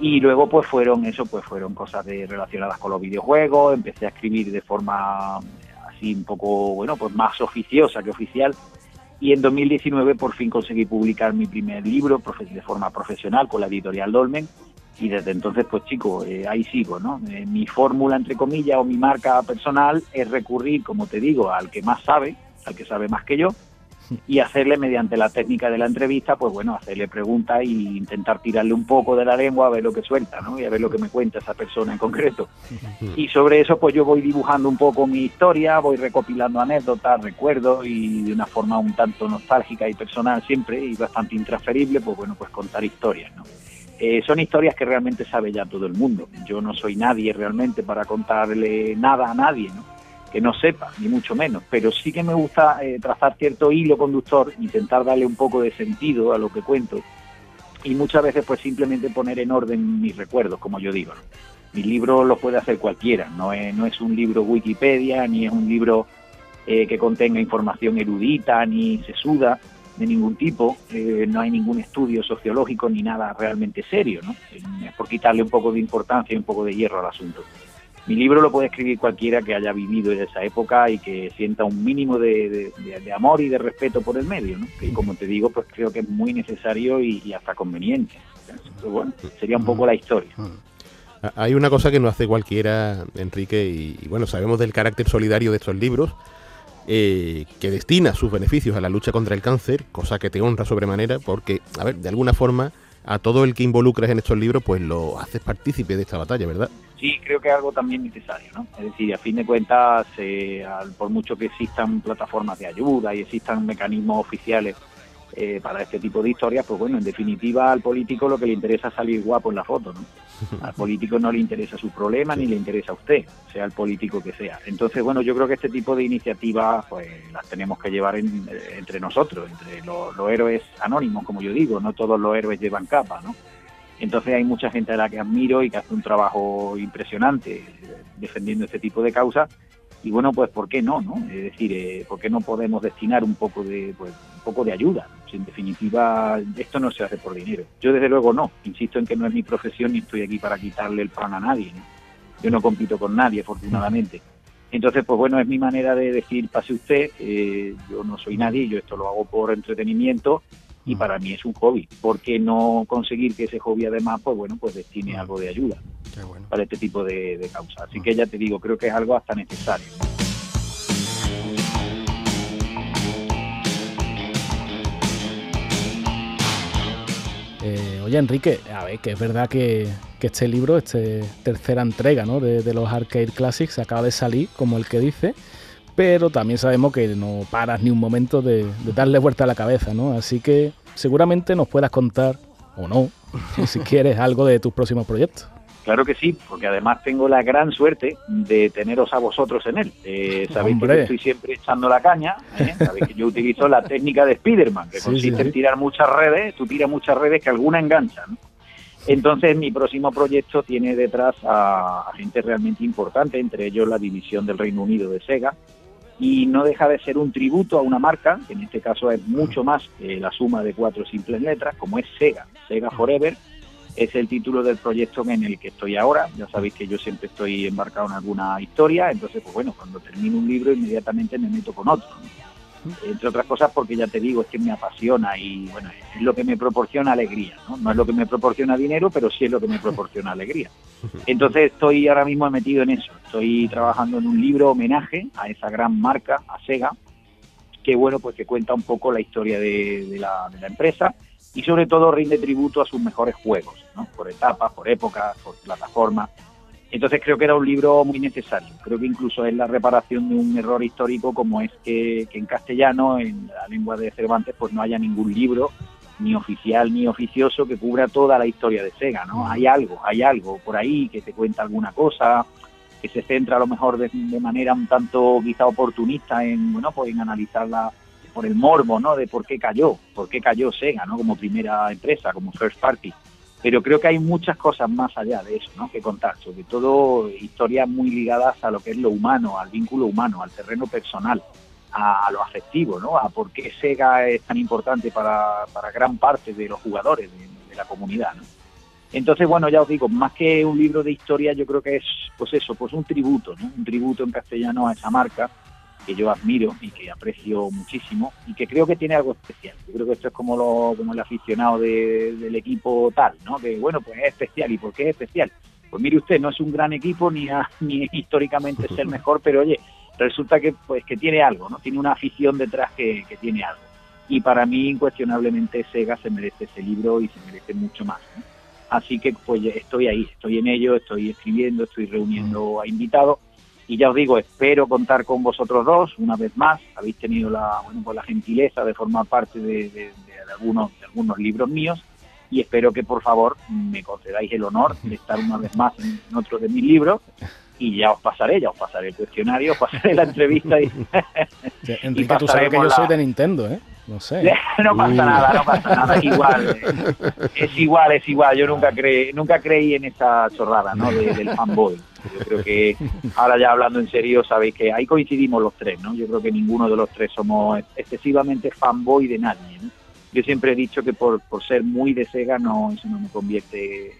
y luego pues fueron eso pues fueron cosas de, relacionadas con los videojuegos. Empecé a escribir de forma así un poco bueno pues más oficiosa que oficial. Y en 2019 por fin conseguí publicar mi primer libro de forma profesional con la editorial Dolmen. Y desde entonces pues chico eh, ahí sigo no eh, mi fórmula entre comillas o mi marca personal es recurrir como te digo al que más sabe al que sabe más que yo y hacerle mediante la técnica de la entrevista, pues bueno, hacerle preguntas e intentar tirarle un poco de la lengua a ver lo que suelta, ¿no? Y a ver lo que me cuenta esa persona en concreto. Y sobre eso, pues yo voy dibujando un poco mi historia, voy recopilando anécdotas, recuerdos y de una forma un tanto nostálgica y personal siempre y bastante intransferible, pues bueno, pues contar historias, ¿no? Eh, son historias que realmente sabe ya todo el mundo. Yo no soy nadie realmente para contarle nada a nadie, ¿no? Que no sepa, ni mucho menos, pero sí que me gusta eh, trazar cierto hilo conductor, intentar darle un poco de sentido a lo que cuento y muchas veces pues simplemente poner en orden mis recuerdos, como yo digo. Mi libro lo puede hacer cualquiera, no es, no es un libro Wikipedia, ni es un libro eh, que contenga información erudita, ni sesuda de ningún tipo, eh, no hay ningún estudio sociológico ni nada realmente serio, ¿no? Es por quitarle un poco de importancia y un poco de hierro al asunto. Mi libro lo puede escribir cualquiera que haya vivido en esa época y que sienta un mínimo de, amor y de respeto por el medio, ¿no? que como te digo, pues creo que es muy necesario y, hasta conveniente. bueno, sería un poco la historia. Hay una cosa que no hace cualquiera, Enrique, y, bueno, sabemos del carácter solidario de estos libros, eh, que destina sus beneficios a la lucha contra el cáncer, cosa que te honra sobremanera, porque, a ver, de alguna forma a todo el que involucras en estos libros, pues lo haces partícipe de esta batalla, ¿verdad? Sí, creo que es algo también necesario, ¿no? Es decir, a fin de cuentas, eh, por mucho que existan plataformas de ayuda y existan mecanismos oficiales eh, para este tipo de historias, pues bueno, en definitiva al político lo que le interesa es salir guapo en la foto, ¿no? Al político no le interesa su problema ni le interesa a usted, sea el político que sea. Entonces, bueno, yo creo que este tipo de iniciativas pues las tenemos que llevar eh, entre nosotros, entre los, héroes anónimos, como yo digo, no todos los héroes llevan capa, ¿no? Entonces hay mucha gente a la que admiro y que hace un trabajo impresionante eh, defendiendo este tipo de causas y bueno, pues ¿por qué no? no? Es decir, eh, ¿por qué no podemos destinar un poco de, pues, un poco de ayuda? en definitiva, esto no se hace por dinero. Yo desde luego no, insisto en que no es mi profesión ni estoy aquí para quitarle el pan a nadie. Yo no compito con nadie, afortunadamente. Entonces, pues bueno, es mi manera de decir, pase usted, eh, yo no soy nadie, yo esto lo hago por entretenimiento y para mí es un hobby. ¿Por qué no conseguir que ese hobby además, pues bueno, pues destine algo de ayuda para este tipo de, de causas? Así que ya te digo, creo que es algo hasta necesario. Eh, oye, Enrique, a ver, que es verdad que, este libro, este tercera entrega ¿no? de, los Arcade Classics, acaba de salir, como el que dice, pero también sabemos que no paras ni un momento de, darle vuelta a la cabeza, ¿no? Así que seguramente nos puedas contar, o no, si quieres, algo de tus próximos proyectos. Claro que sí, porque además tengo la gran suerte de teneros a vosotros en él. Eh, sabéis que yo estoy siempre echando la caña, ¿eh? sabéis que yo utilizo la técnica de Spiderman, que consiste en tirar muchas redes, tú tiras muchas redes que alguna enganchan. Entonces mi próximo proyecto tiene detrás a, gente realmente importante, entre ellos la división del Reino Unido de Sega, y no deja de ser un tributo a una marca, que en este caso es mucho más que la suma de cuatro simples letras, como es Sega, Sega Forever, es el título del proyecto en el que estoy ahora. Ya sabéis que yo siempre estoy embarcado en alguna historia, entonces, pues bueno, cuando termino un libro inmediatamente me meto con otro. Entre otras cosas porque ya te digo, es que me apasiona y bueno, es lo que me proporciona alegría, ¿no? No es lo que me proporciona dinero, pero sí es lo que me proporciona alegría. Entonces estoy ahora mismo metido en eso, estoy trabajando en un libro homenaje a esa gran marca, a Sega, que bueno, pues que cuenta un poco la historia de, la, de la empresa y sobre todo rinde tributo a sus mejores juegos, ¿no? por etapas, por épocas, por plataformas. Entonces creo que era un libro muy necesario. Creo que incluso es la reparación de un error histórico como es que, en castellano, en la lengua de Cervantes, pues no haya ningún libro, ni oficial ni oficioso, que cubra toda la historia de Sega. ¿no? Hay algo, hay algo por ahí que te cuenta alguna cosa, que se centra a lo mejor de, manera un tanto quizá oportunista en, bueno, pues en analizarla por el morbo, ¿no? De por qué cayó, por qué cayó Sega, ¿no? Como primera empresa, como first party. Pero creo que hay muchas cosas más allá de eso, ¿no? Que contar, sobre todo historias muy ligadas a lo que es lo humano, al vínculo humano, al terreno personal, a, lo afectivo, ¿no? A por qué Sega es tan importante para, para gran parte de los jugadores de, la comunidad, ¿no? Entonces, bueno, ya os digo, más que un libro de historia, yo creo que es, pues eso, pues un tributo, ¿no? Un tributo en castellano a esa marca, que yo admiro y que aprecio muchísimo y que creo que tiene algo especial. Yo creo que esto es como, lo, como el aficionado del equipo tal, ¿no? Que bueno, pues es especial. ¿Y por qué es especial? Pues mire usted, no es un gran equipo ni, ni históricamente es el mejor, pero oye, resulta que pues que tiene algo, ¿no? Tiene una afición detrás que, tiene algo. Y para mí, incuestionablemente, Sega se merece ese libro y se merece mucho más. Así que pues estoy ahí, estoy en ello, estoy escribiendo, estoy reuniendo a invitados y ya os digo, espero contar con vosotros dos una vez más. Habéis tenido la, bueno, pues la gentileza de formar parte de, algunos, de algunos libros míos y espero que por favor me concedáis el honor de estar una vez más en, otro de mis libros y ya os pasaré, ya os pasaré el cuestionario, os pasaré la entrevista y, Enrique, tú sabes que yo soy de Nintendo, ¿eh? No sé. no pasa nada, no pasa nada, es igual. Es igual, es igual. Yo nunca creí, nunca creí en esa chorrada, ¿no? del fanboy. Yo creo que ahora ya hablando en serio, sabéis que ahí coincidimos los tres, ¿no? Yo creo que ninguno de los tres somos excesivamente fanboy de nadie, ¿no? Yo siempre he dicho que por, por ser muy de Sega no, eso no me convierte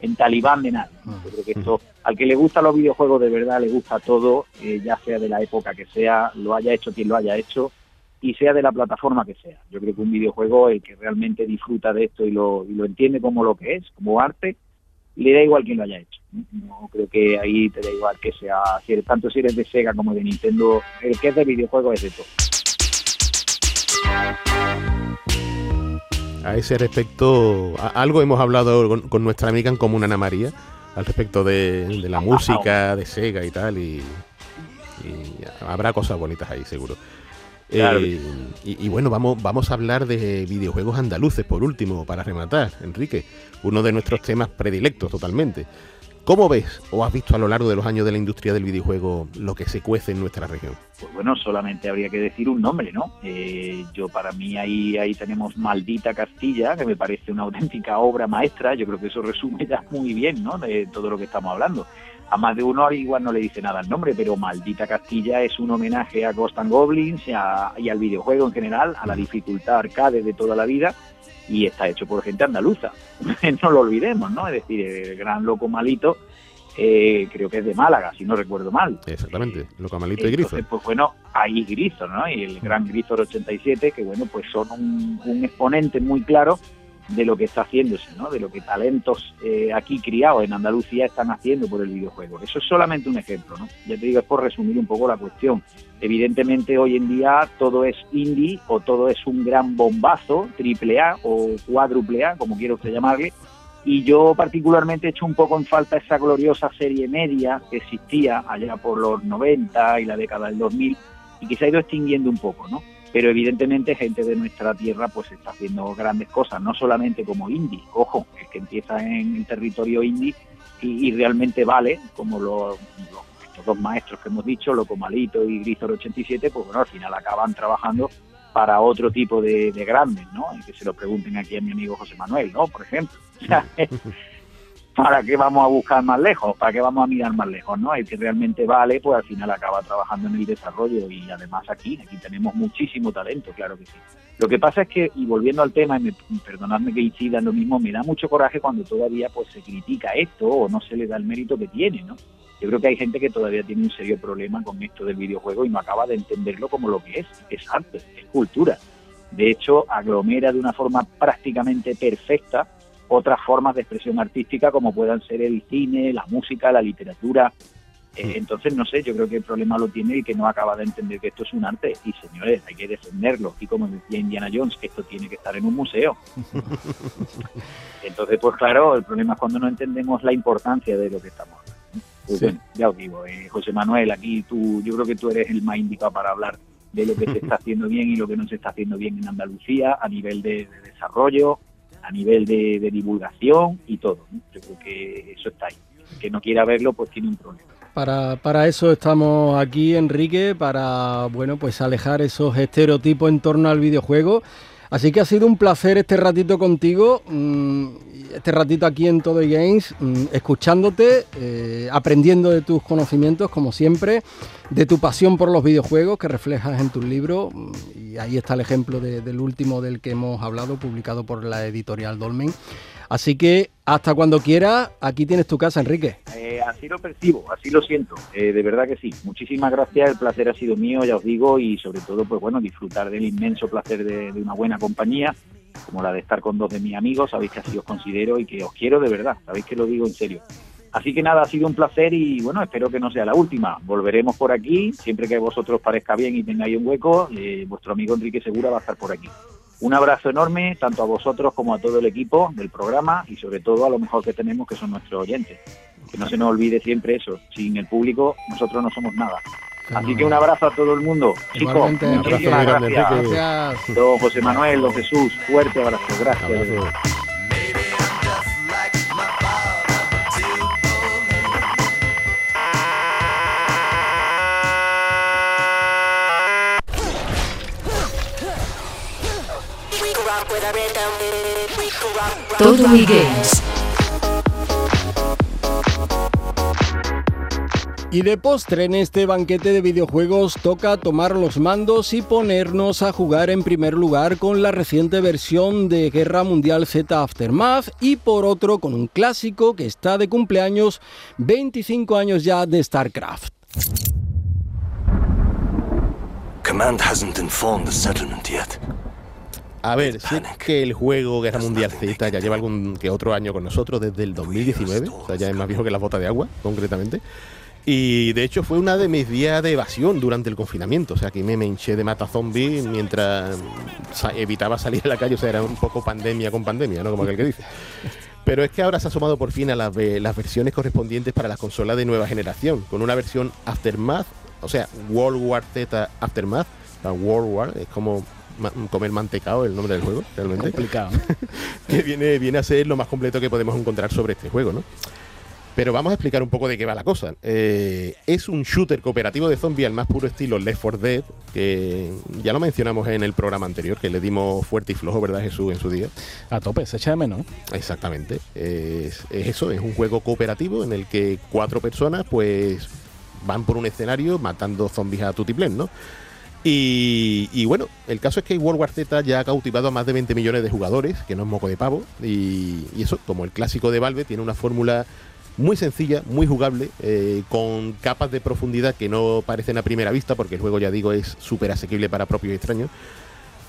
en, talibán de nadie. Yo creo que esto, al que le gusta los videojuegos de verdad, le gusta todo, eh, ya sea de la época que sea, lo haya hecho quien lo haya hecho, y sea de la plataforma que sea. Yo creo que un videojuego, el que realmente disfruta de esto y lo, y lo entiende como lo que es, como arte, le da igual quién lo haya hecho. No creo que ahí te da igual que sea, tanto si eres de Sega como de Nintendo, el que es de videojuegos es de todo. A ese respecto, algo hemos hablado con, nuestra amiga en común Ana María al respecto de, la música, de Sega y tal, y, habrá cosas bonitas ahí, seguro. Eh, y, bueno, vamos, vamos a hablar de videojuegos andaluces por último, para rematar, Enrique, uno de nuestros temas predilectos totalmente. ¿Cómo ves o has visto a lo largo de los años de la industria del videojuego lo que se cuece en nuestra región? Pues bueno, solamente habría que decir un nombre, ¿no? Eh, yo para mí ahí, ahí tenemos Maldita Castilla, que me parece una auténtica obra maestra. Yo creo que eso resume ya muy bien, ¿no? De todo lo que estamos hablando. A más de uno igual no le dice nada el nombre, pero Maldita Castilla es un homenaje a Ghost and Goblins y, y al videojuego en general, a la dificultad arcade de toda la vida y está hecho por gente andaluza. no lo olvidemos, ¿no? Es decir, el gran loco malito, eh, creo que es de Málaga, si no recuerdo mal. Exactamente, loco malito y Grizo. Pues bueno, ahí Grizo, ¿no? Y el gran Grizo 87, que bueno, pues son un, un exponente muy claro de lo que está haciéndose, ¿no? de lo que talentos eh, aquí criados en Andalucía están haciendo por el videojuego. Eso es solamente un ejemplo, ¿no? Ya te digo, es por resumir un poco la cuestión. Evidentemente hoy en día todo es indie o todo es un gran bombazo, triple A o cuádruple A, como quiera usted llamarle, y yo particularmente he hecho un poco en falta esa gloriosa serie media que existía allá por los 90 y la década del 2000 y que se ha ido extinguiendo un poco, ¿no? Pero evidentemente gente de nuestra tierra pues está haciendo grandes cosas, no solamente como indie, ojo, es que empieza en el territorio indie y, realmente vale, como los, estos dos maestros que hemos dicho, Locomalito y Grisor 87, pues bueno, al final acaban trabajando para otro tipo de, grandes, ¿no? Y que se lo pregunten aquí a mi amigo José Manuel, ¿no? Por ejemplo. ¿para qué vamos a buscar más lejos? ¿Para qué vamos a mirar más lejos? ¿no? El que realmente vale, pues al final acaba trabajando en el desarrollo y además aquí, aquí tenemos muchísimo talento, claro que sí. Lo que pasa es que, y volviendo al tema, y perdonadme que incida lo mismo, me da mucho coraje cuando todavía pues se critica esto o no se le da el mérito que tiene, ¿no? Yo creo que hay gente que todavía tiene un serio problema con esto del videojuego y no acaba de entenderlo como lo que es, es arte, es cultura. De hecho, aglomera de una forma prácticamente perfecta otras formas de expresión artística como puedan ser el cine, la música, la literatura. Eh, entonces, no sé, yo creo que el problema lo tiene y que no acaba de entender que esto es un arte. Y señores, hay que defenderlo. Y como decía Indiana Jones, esto tiene que estar en un museo. Entonces, pues claro, el problema es cuando no entendemos la importancia de lo que estamos hablando. Pues bueno, ya os digo, eh, José Manuel, aquí tú, yo creo que tú eres el más indicado para hablar de lo que se está haciendo bien y lo que no se está haciendo bien en Andalucía a nivel de desarrollo, a nivel de, divulgación y todo. Yo creo que eso está ahí. Que no quiera verlo, pues tiene un problema. Para, para, eso estamos aquí, Enrique, para bueno, pues alejar esos estereotipos en torno al videojuego. Así que ha sido un placer este ratito contigo. Mm, este ratito aquí en Todo Games, mm, escuchándote, eh, aprendiendo de tus conocimientos, como siempre, de tu pasión por los videojuegos que reflejas en tus libros. Mm, y ahí está el ejemplo del último del que hemos hablado, publicado por la editorial Dolmen. Así que hasta cuando quieras, aquí tienes tu casa, Enrique. Eh, así lo percibo, así lo siento, eh, de verdad que sí. Muchísimas gracias, el placer ha sido mío, ya os digo, y sobre todo, pues bueno, disfrutar del inmenso placer de una buena compañía como la de estar con dos de mis amigos, sabéis que así os considero y que os quiero de verdad, sabéis que lo digo en serio. Así que nada, ha sido un placer y bueno, espero que no sea la última. Volveremos por aquí, siempre que vosotros parezca bien y tengáis un hueco, eh, vuestro amigo Enrique Segura va a estar por aquí. Un abrazo enorme, tanto a vosotros como a todo el equipo del programa y sobre todo a lo mejor que tenemos, que son nuestros oyentes. Que no se nos olvide siempre eso, sin el público nosotros no somos nada. Así que un abrazo a todo el mundo. Chicos, muchísimas gracias. gracias. Don José Manuel, don Jesús, fuerte abrazo. Gracias. Todo mi games. Y de postre en este banquete de videojuegos toca tomar los mandos y ponernos a jugar en primer lugar con la reciente versión de Guerra Mundial Z Aftermath y por otro con un clásico que está de cumpleaños 25 años ya de StarCraft. Command hasn't informed the settlement yet. A ver, sé que el juego Guerra Mundial Z ya lleva algún que otro año con nosotros desde el 2019, o sea, ya es más viejo que la bota de agua, concretamente. Y de hecho fue una de mis días de evasión durante el confinamiento. O sea, que me, hinché de mata zombies mientras evitaba salir a la calle. O sea, era un poco pandemia con pandemia, ¿no? Como aquel que dice. Pero es que ahora se ha sumado por fin a las, las versiones correspondientes para las consolas de nueva generación, con una versión Aftermath, o sea, World War Z Aftermath. World War es como comer mantecado el nombre del juego, realmente. Complicado. que viene, viene a ser lo más completo que podemos encontrar sobre este juego, ¿no? Pero vamos a explicar un poco de qué va la cosa. Eh, es un shooter cooperativo de zombies al más puro estilo Left 4 Dead, que ya lo mencionamos en el programa anterior, que le dimos fuerte y flojo, ¿verdad, Jesús, en su día? A tope, se echa de menos. Exactamente. Es, es eso, es un juego cooperativo en el que cuatro personas, pues, van por un escenario matando zombies a tutiplén, ¿no? Y, bueno, el caso es que World War Z ya ha cautivado a más de 20 millones de jugadores, que no es moco de pavo. Y, eso, como el clásico de Valve, tiene una fórmula muy sencilla, muy jugable, eh, con capas de profundidad que no parecen a primera vista, porque el juego, ya digo, es súper asequible para propios y extraños.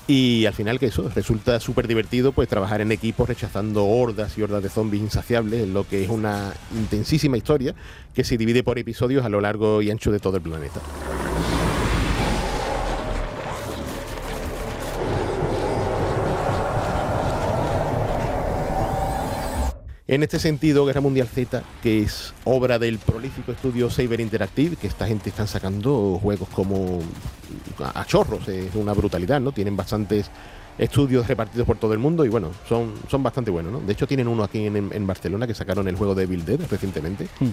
Y al final que eso, resulta súper divertido pues trabajar en equipos rechazando hordas y hordas de zombies insaciables, en lo que es una intensísima historia que se divide por episodios a lo largo y ancho de todo el planeta. En este sentido, Guerra Mundial Z, que es obra del prolífico estudio Saber Interactive, que esta gente están sacando juegos como a, chorros, es una brutalidad, ¿no? Tienen bastantes estudios repartidos por todo el mundo y bueno, son, son bastante buenos, ¿no? De hecho tienen uno aquí en, Barcelona que sacaron el juego de Build Dead recientemente. Hmm.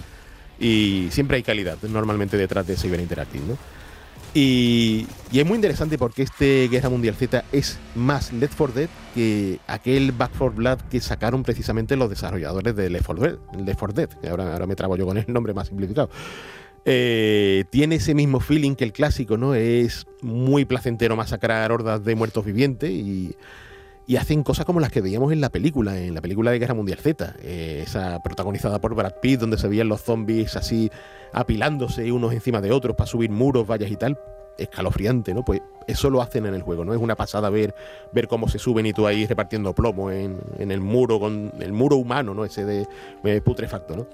Y siempre hay calidad normalmente detrás de Saber Interactive, ¿no? Y, es muy interesante porque este Guerra Mundial Z es más Left 4 Dead que aquel Back 4 Blood que sacaron precisamente los desarrolladores de Left 4 Dead, Left 4 Dead que ahora, ahora me trabo yo con el nombre más simplificado. Eh, tiene ese mismo feeling que el clásico, ¿no? Es muy placentero masacrar hordas de muertos vivientes y, hacen cosas como las que veíamos en la película, en la película de Guerra Mundial Z, eh, esa protagonizada por Brad Pitt, donde se veían los zombies así apilándose unos encima de otros para subir muros, vallas y tal, escalofriante, ¿no? Pues eso lo hacen en el juego, ¿no? Es una pasada ver, ver cómo se suben y tú ahí repartiendo plomo en, el muro, con el muro humano, ¿no? Ese de, putrefacto, ¿no?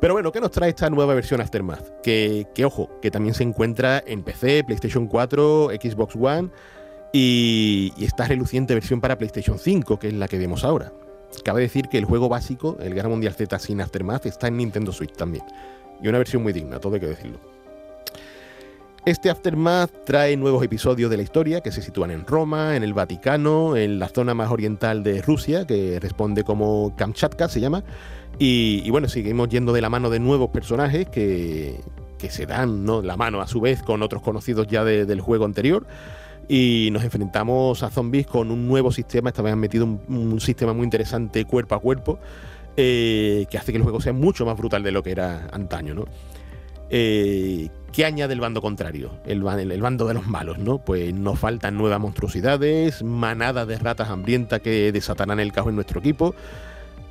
Pero bueno, ¿qué nos trae esta nueva versión Aftermath? Que, que, ojo, que también se encuentra en PC, PlayStation 4, Xbox One y, y esta reluciente versión para PlayStation 5, que es la que vemos ahora. Cabe decir que el juego básico, el Guerra Mundial Z sin Aftermath, está en Nintendo Switch también y una versión muy digna, todo hay que decirlo. Este Aftermath trae nuevos episodios de la historia que se sitúan en Roma, en el Vaticano, en la zona más oriental de Rusia, que responde como Kamchatka se llama. Y, bueno, seguimos yendo de la mano de nuevos personajes que, se dan ¿no? la mano a su vez con otros conocidos ya del juego anterior. Y nos enfrentamos a zombies con un nuevo sistema. Esta vez han metido un sistema muy interesante cuerpo a cuerpo eh, que hace que el juego sea mucho más brutal de lo que era antaño, ¿no? Eh, ¿Qué añade el bando contrario? El, bando de los malos, ¿no? Pues nos faltan nuevas monstruosidades, manadas de ratas hambrientas que desatarán el caos en nuestro equipo.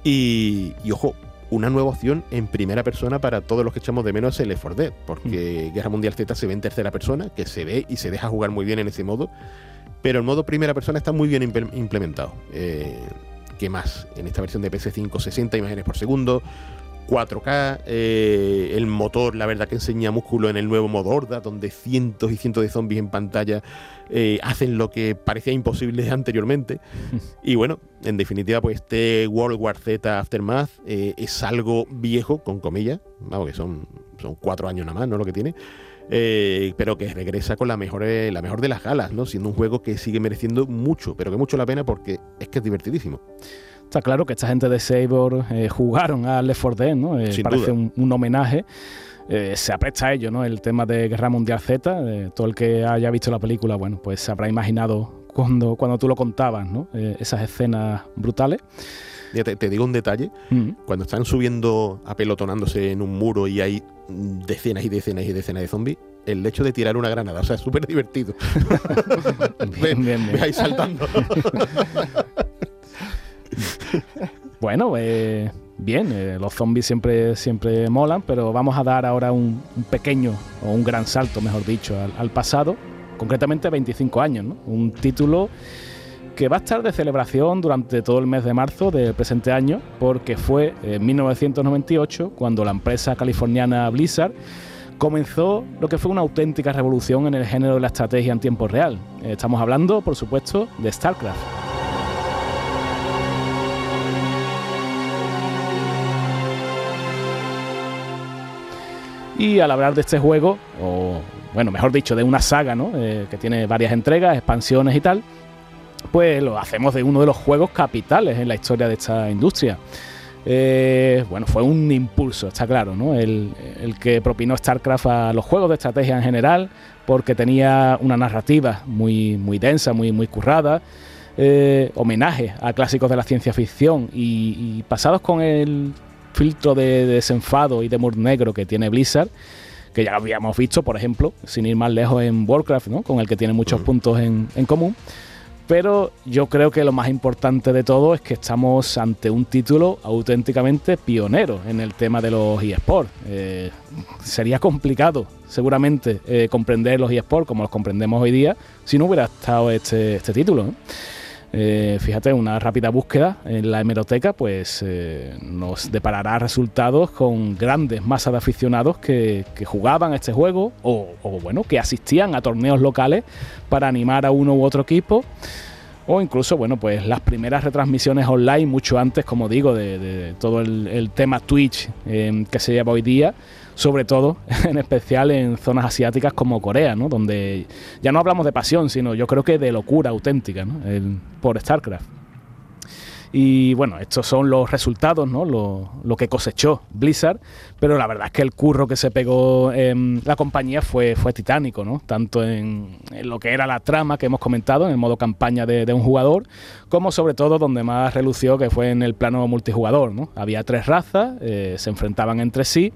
Y, ojo, una nueva opción en primera persona para todos los que echamos de menos el Left 4 Dead, porque mm. Guerra Mundial Z se ve en tercera persona, que se ve y se deja jugar muy bien en ese modo, pero el modo primera persona está muy bien implementado. Eh, ¿Qué más? En esta versión de PC5 60 imágenes por segundo, 4K, eh, el motor, la verdad que enseña músculo en el nuevo modo Horda, donde cientos y cientos de zombies en pantalla eh, hacen lo que parecía imposible anteriormente. y bueno, en definitiva, pues este World War Z Aftermath eh, es algo viejo, con comillas, vamos, que son, cuatro años nada más, ¿no? Lo que tiene. Pero que regresa con la mejor, la mejor de las galas, ¿no? Siendo un juego que sigue mereciendo mucho, pero que mucho la pena porque es que es divertidísimo. Está claro que esta gente de Saber eh, jugaron a Left 4 Dead, ¿no? parece un, homenaje. se apresta a ello, ¿no? El tema de Guerra Mundial Z. todo el que haya visto la película, bueno, pues se habrá imaginado cuando, cuando tú lo contabas, ¿no? esas escenas brutales. Te, digo un detalle, mm. cuando están subiendo, apelotonándose en un muro y hay decenas y decenas y decenas de zombies, el hecho de tirar una granada, o sea, es súper divertido. bien, bien, bien. ahí saltando. bueno, eh, bien, eh, los zombies siempre, siempre molan, pero vamos a dar ahora un, pequeño o un gran salto, mejor dicho, al, pasado, concretamente 25 años, ¿no? Un título que va a estar de celebración durante todo el mes de marzo del presente año, porque fue en 1998 cuando la empresa californiana Blizzard comenzó lo que fue una auténtica revolución en el género de la estrategia en tiempo real. Estamos hablando, por supuesto, de StarCraft. Y al hablar de este juego, o bueno, mejor dicho, de una saga, ¿no? Eh, que tiene varias entregas, expansiones y tal, pues lo hacemos de uno de los juegos capitales en la historia de esta industria. Eh, bueno, fue un impulso, está claro, ¿no? El, que propinó StarCraft a los juegos de estrategia en general, porque tenía una narrativa muy, muy densa, muy, muy currada, eh, homenaje a clásicos de la ciencia ficción y, pasados con el filtro de, desenfado y de humor negro que tiene Blizzard, que ya lo habíamos visto, por ejemplo, sin ir más lejos en Warcraft, ¿no? con el que tiene muchos puntos en, en común. Pero yo creo que lo más importante de todo es que estamos ante un título auténticamente pionero en el tema de los eSports. Eh, sería complicado, seguramente, eh, comprender los eSports como los comprendemos hoy día si no hubiera estado este, este título. Eh, fíjate, una rápida búsqueda en la hemeroteca pues nos deparará resultados con grandes masas de aficionados que, jugaban este juego o, bueno, que asistían a torneos locales para animar a uno u otro equipo. O incluso, bueno, pues las primeras retransmisiones online, mucho antes, como digo, de, todo el, tema Twitch em, que se lleva hoy día, sobre todo, en especial en zonas asiáticas como Corea, ¿no? Donde ya no hablamos de pasión, sino yo creo que de locura auténtica, ¿no? por StarCraft. Y bueno, estos son los resultados, ¿no? Lo, que cosechó Blizzard, pero la verdad es que el curro que se pegó la compañía fue, fue titánico, ¿no? Tanto en, lo que era la trama que hemos comentado, en el modo campaña de, un jugador, como sobre todo donde más relució que fue en el plano multijugador, ¿no? Había tres razas, eh, se enfrentaban entre sí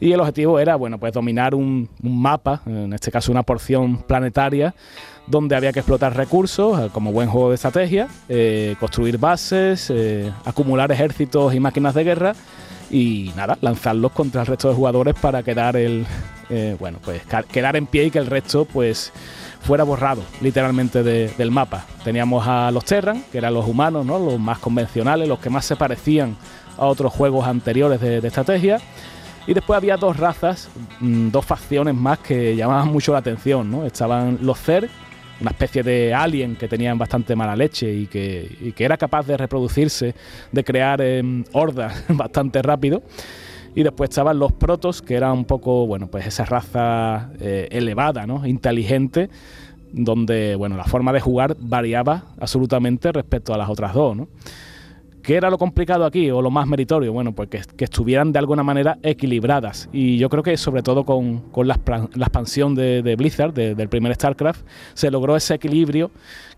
y el objetivo era, bueno, pues dominar un, mapa, en este caso una porción planetaria, donde había que explotar recursos, eh, como buen juego de estrategia, eh, construir bases, eh, acumular ejércitos y máquinas de guerra y nada, lanzarlos contra el resto de jugadores para quedar el, bueno, pues quedar en pie y que el resto, pues fuera borrado literalmente del mapa. Teníamos a los Terran, que eran los humanos, ¿no? los más convencionales, los que más se parecían a otros juegos anteriores de, de estrategia y después había dos razas, mm, dos facciones más que llamaban mucho la atención, ¿no? Estaban los Zer, una especie de alien que tenían bastante mala leche y que, era capaz de reproducirse, de crear em, hordas bastante rápido. Y después estaban los protos, que eran un poco, bueno, pues esa raza eh, elevada, ¿no? Inteligente, donde, bueno, la forma de jugar variaba absolutamente respecto a las otras dos, ¿no? ¿Qué era lo complicado aquí o lo más meritorio? Bueno, pues que, estuvieran de alguna manera equilibradas. Y yo creo que sobre todo con, la, expansión de, Blizzard, del primer StarCraft, se logró ese equilibrio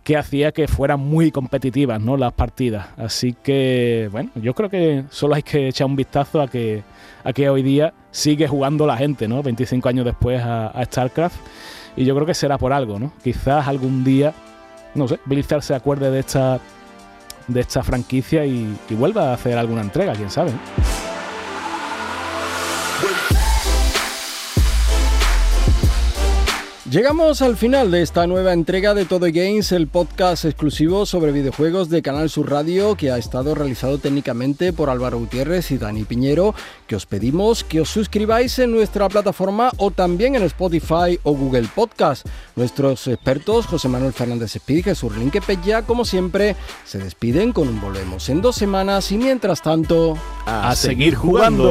que hacía que fueran muy competitivas ¿no? las partidas. Así que, bueno, yo creo que solo hay que echar un vistazo a que, a que hoy día sigue jugando la gente, ¿no? 25 años después a, a StarCraft. Y yo creo que será por algo, ¿no? Quizás algún día, no sé, Blizzard se acuerde de esta de esta franquicia y, y vuelva a hacer alguna entrega, quién sabe. Llegamos al final de esta nueva entrega de Todo Games, el podcast exclusivo sobre videojuegos de Canal Sur Radio que ha estado realizado técnicamente por Álvaro Gutiérrez y Dani Piñero, que os pedimos que os suscribáis en nuestra plataforma o también en Spotify o Google Podcast. Nuestros expertos, José Manuel Fernández Speed y Jesús Linque ya como siempre, se despiden con un volvemos en dos semanas y mientras tanto, a, seguir jugando.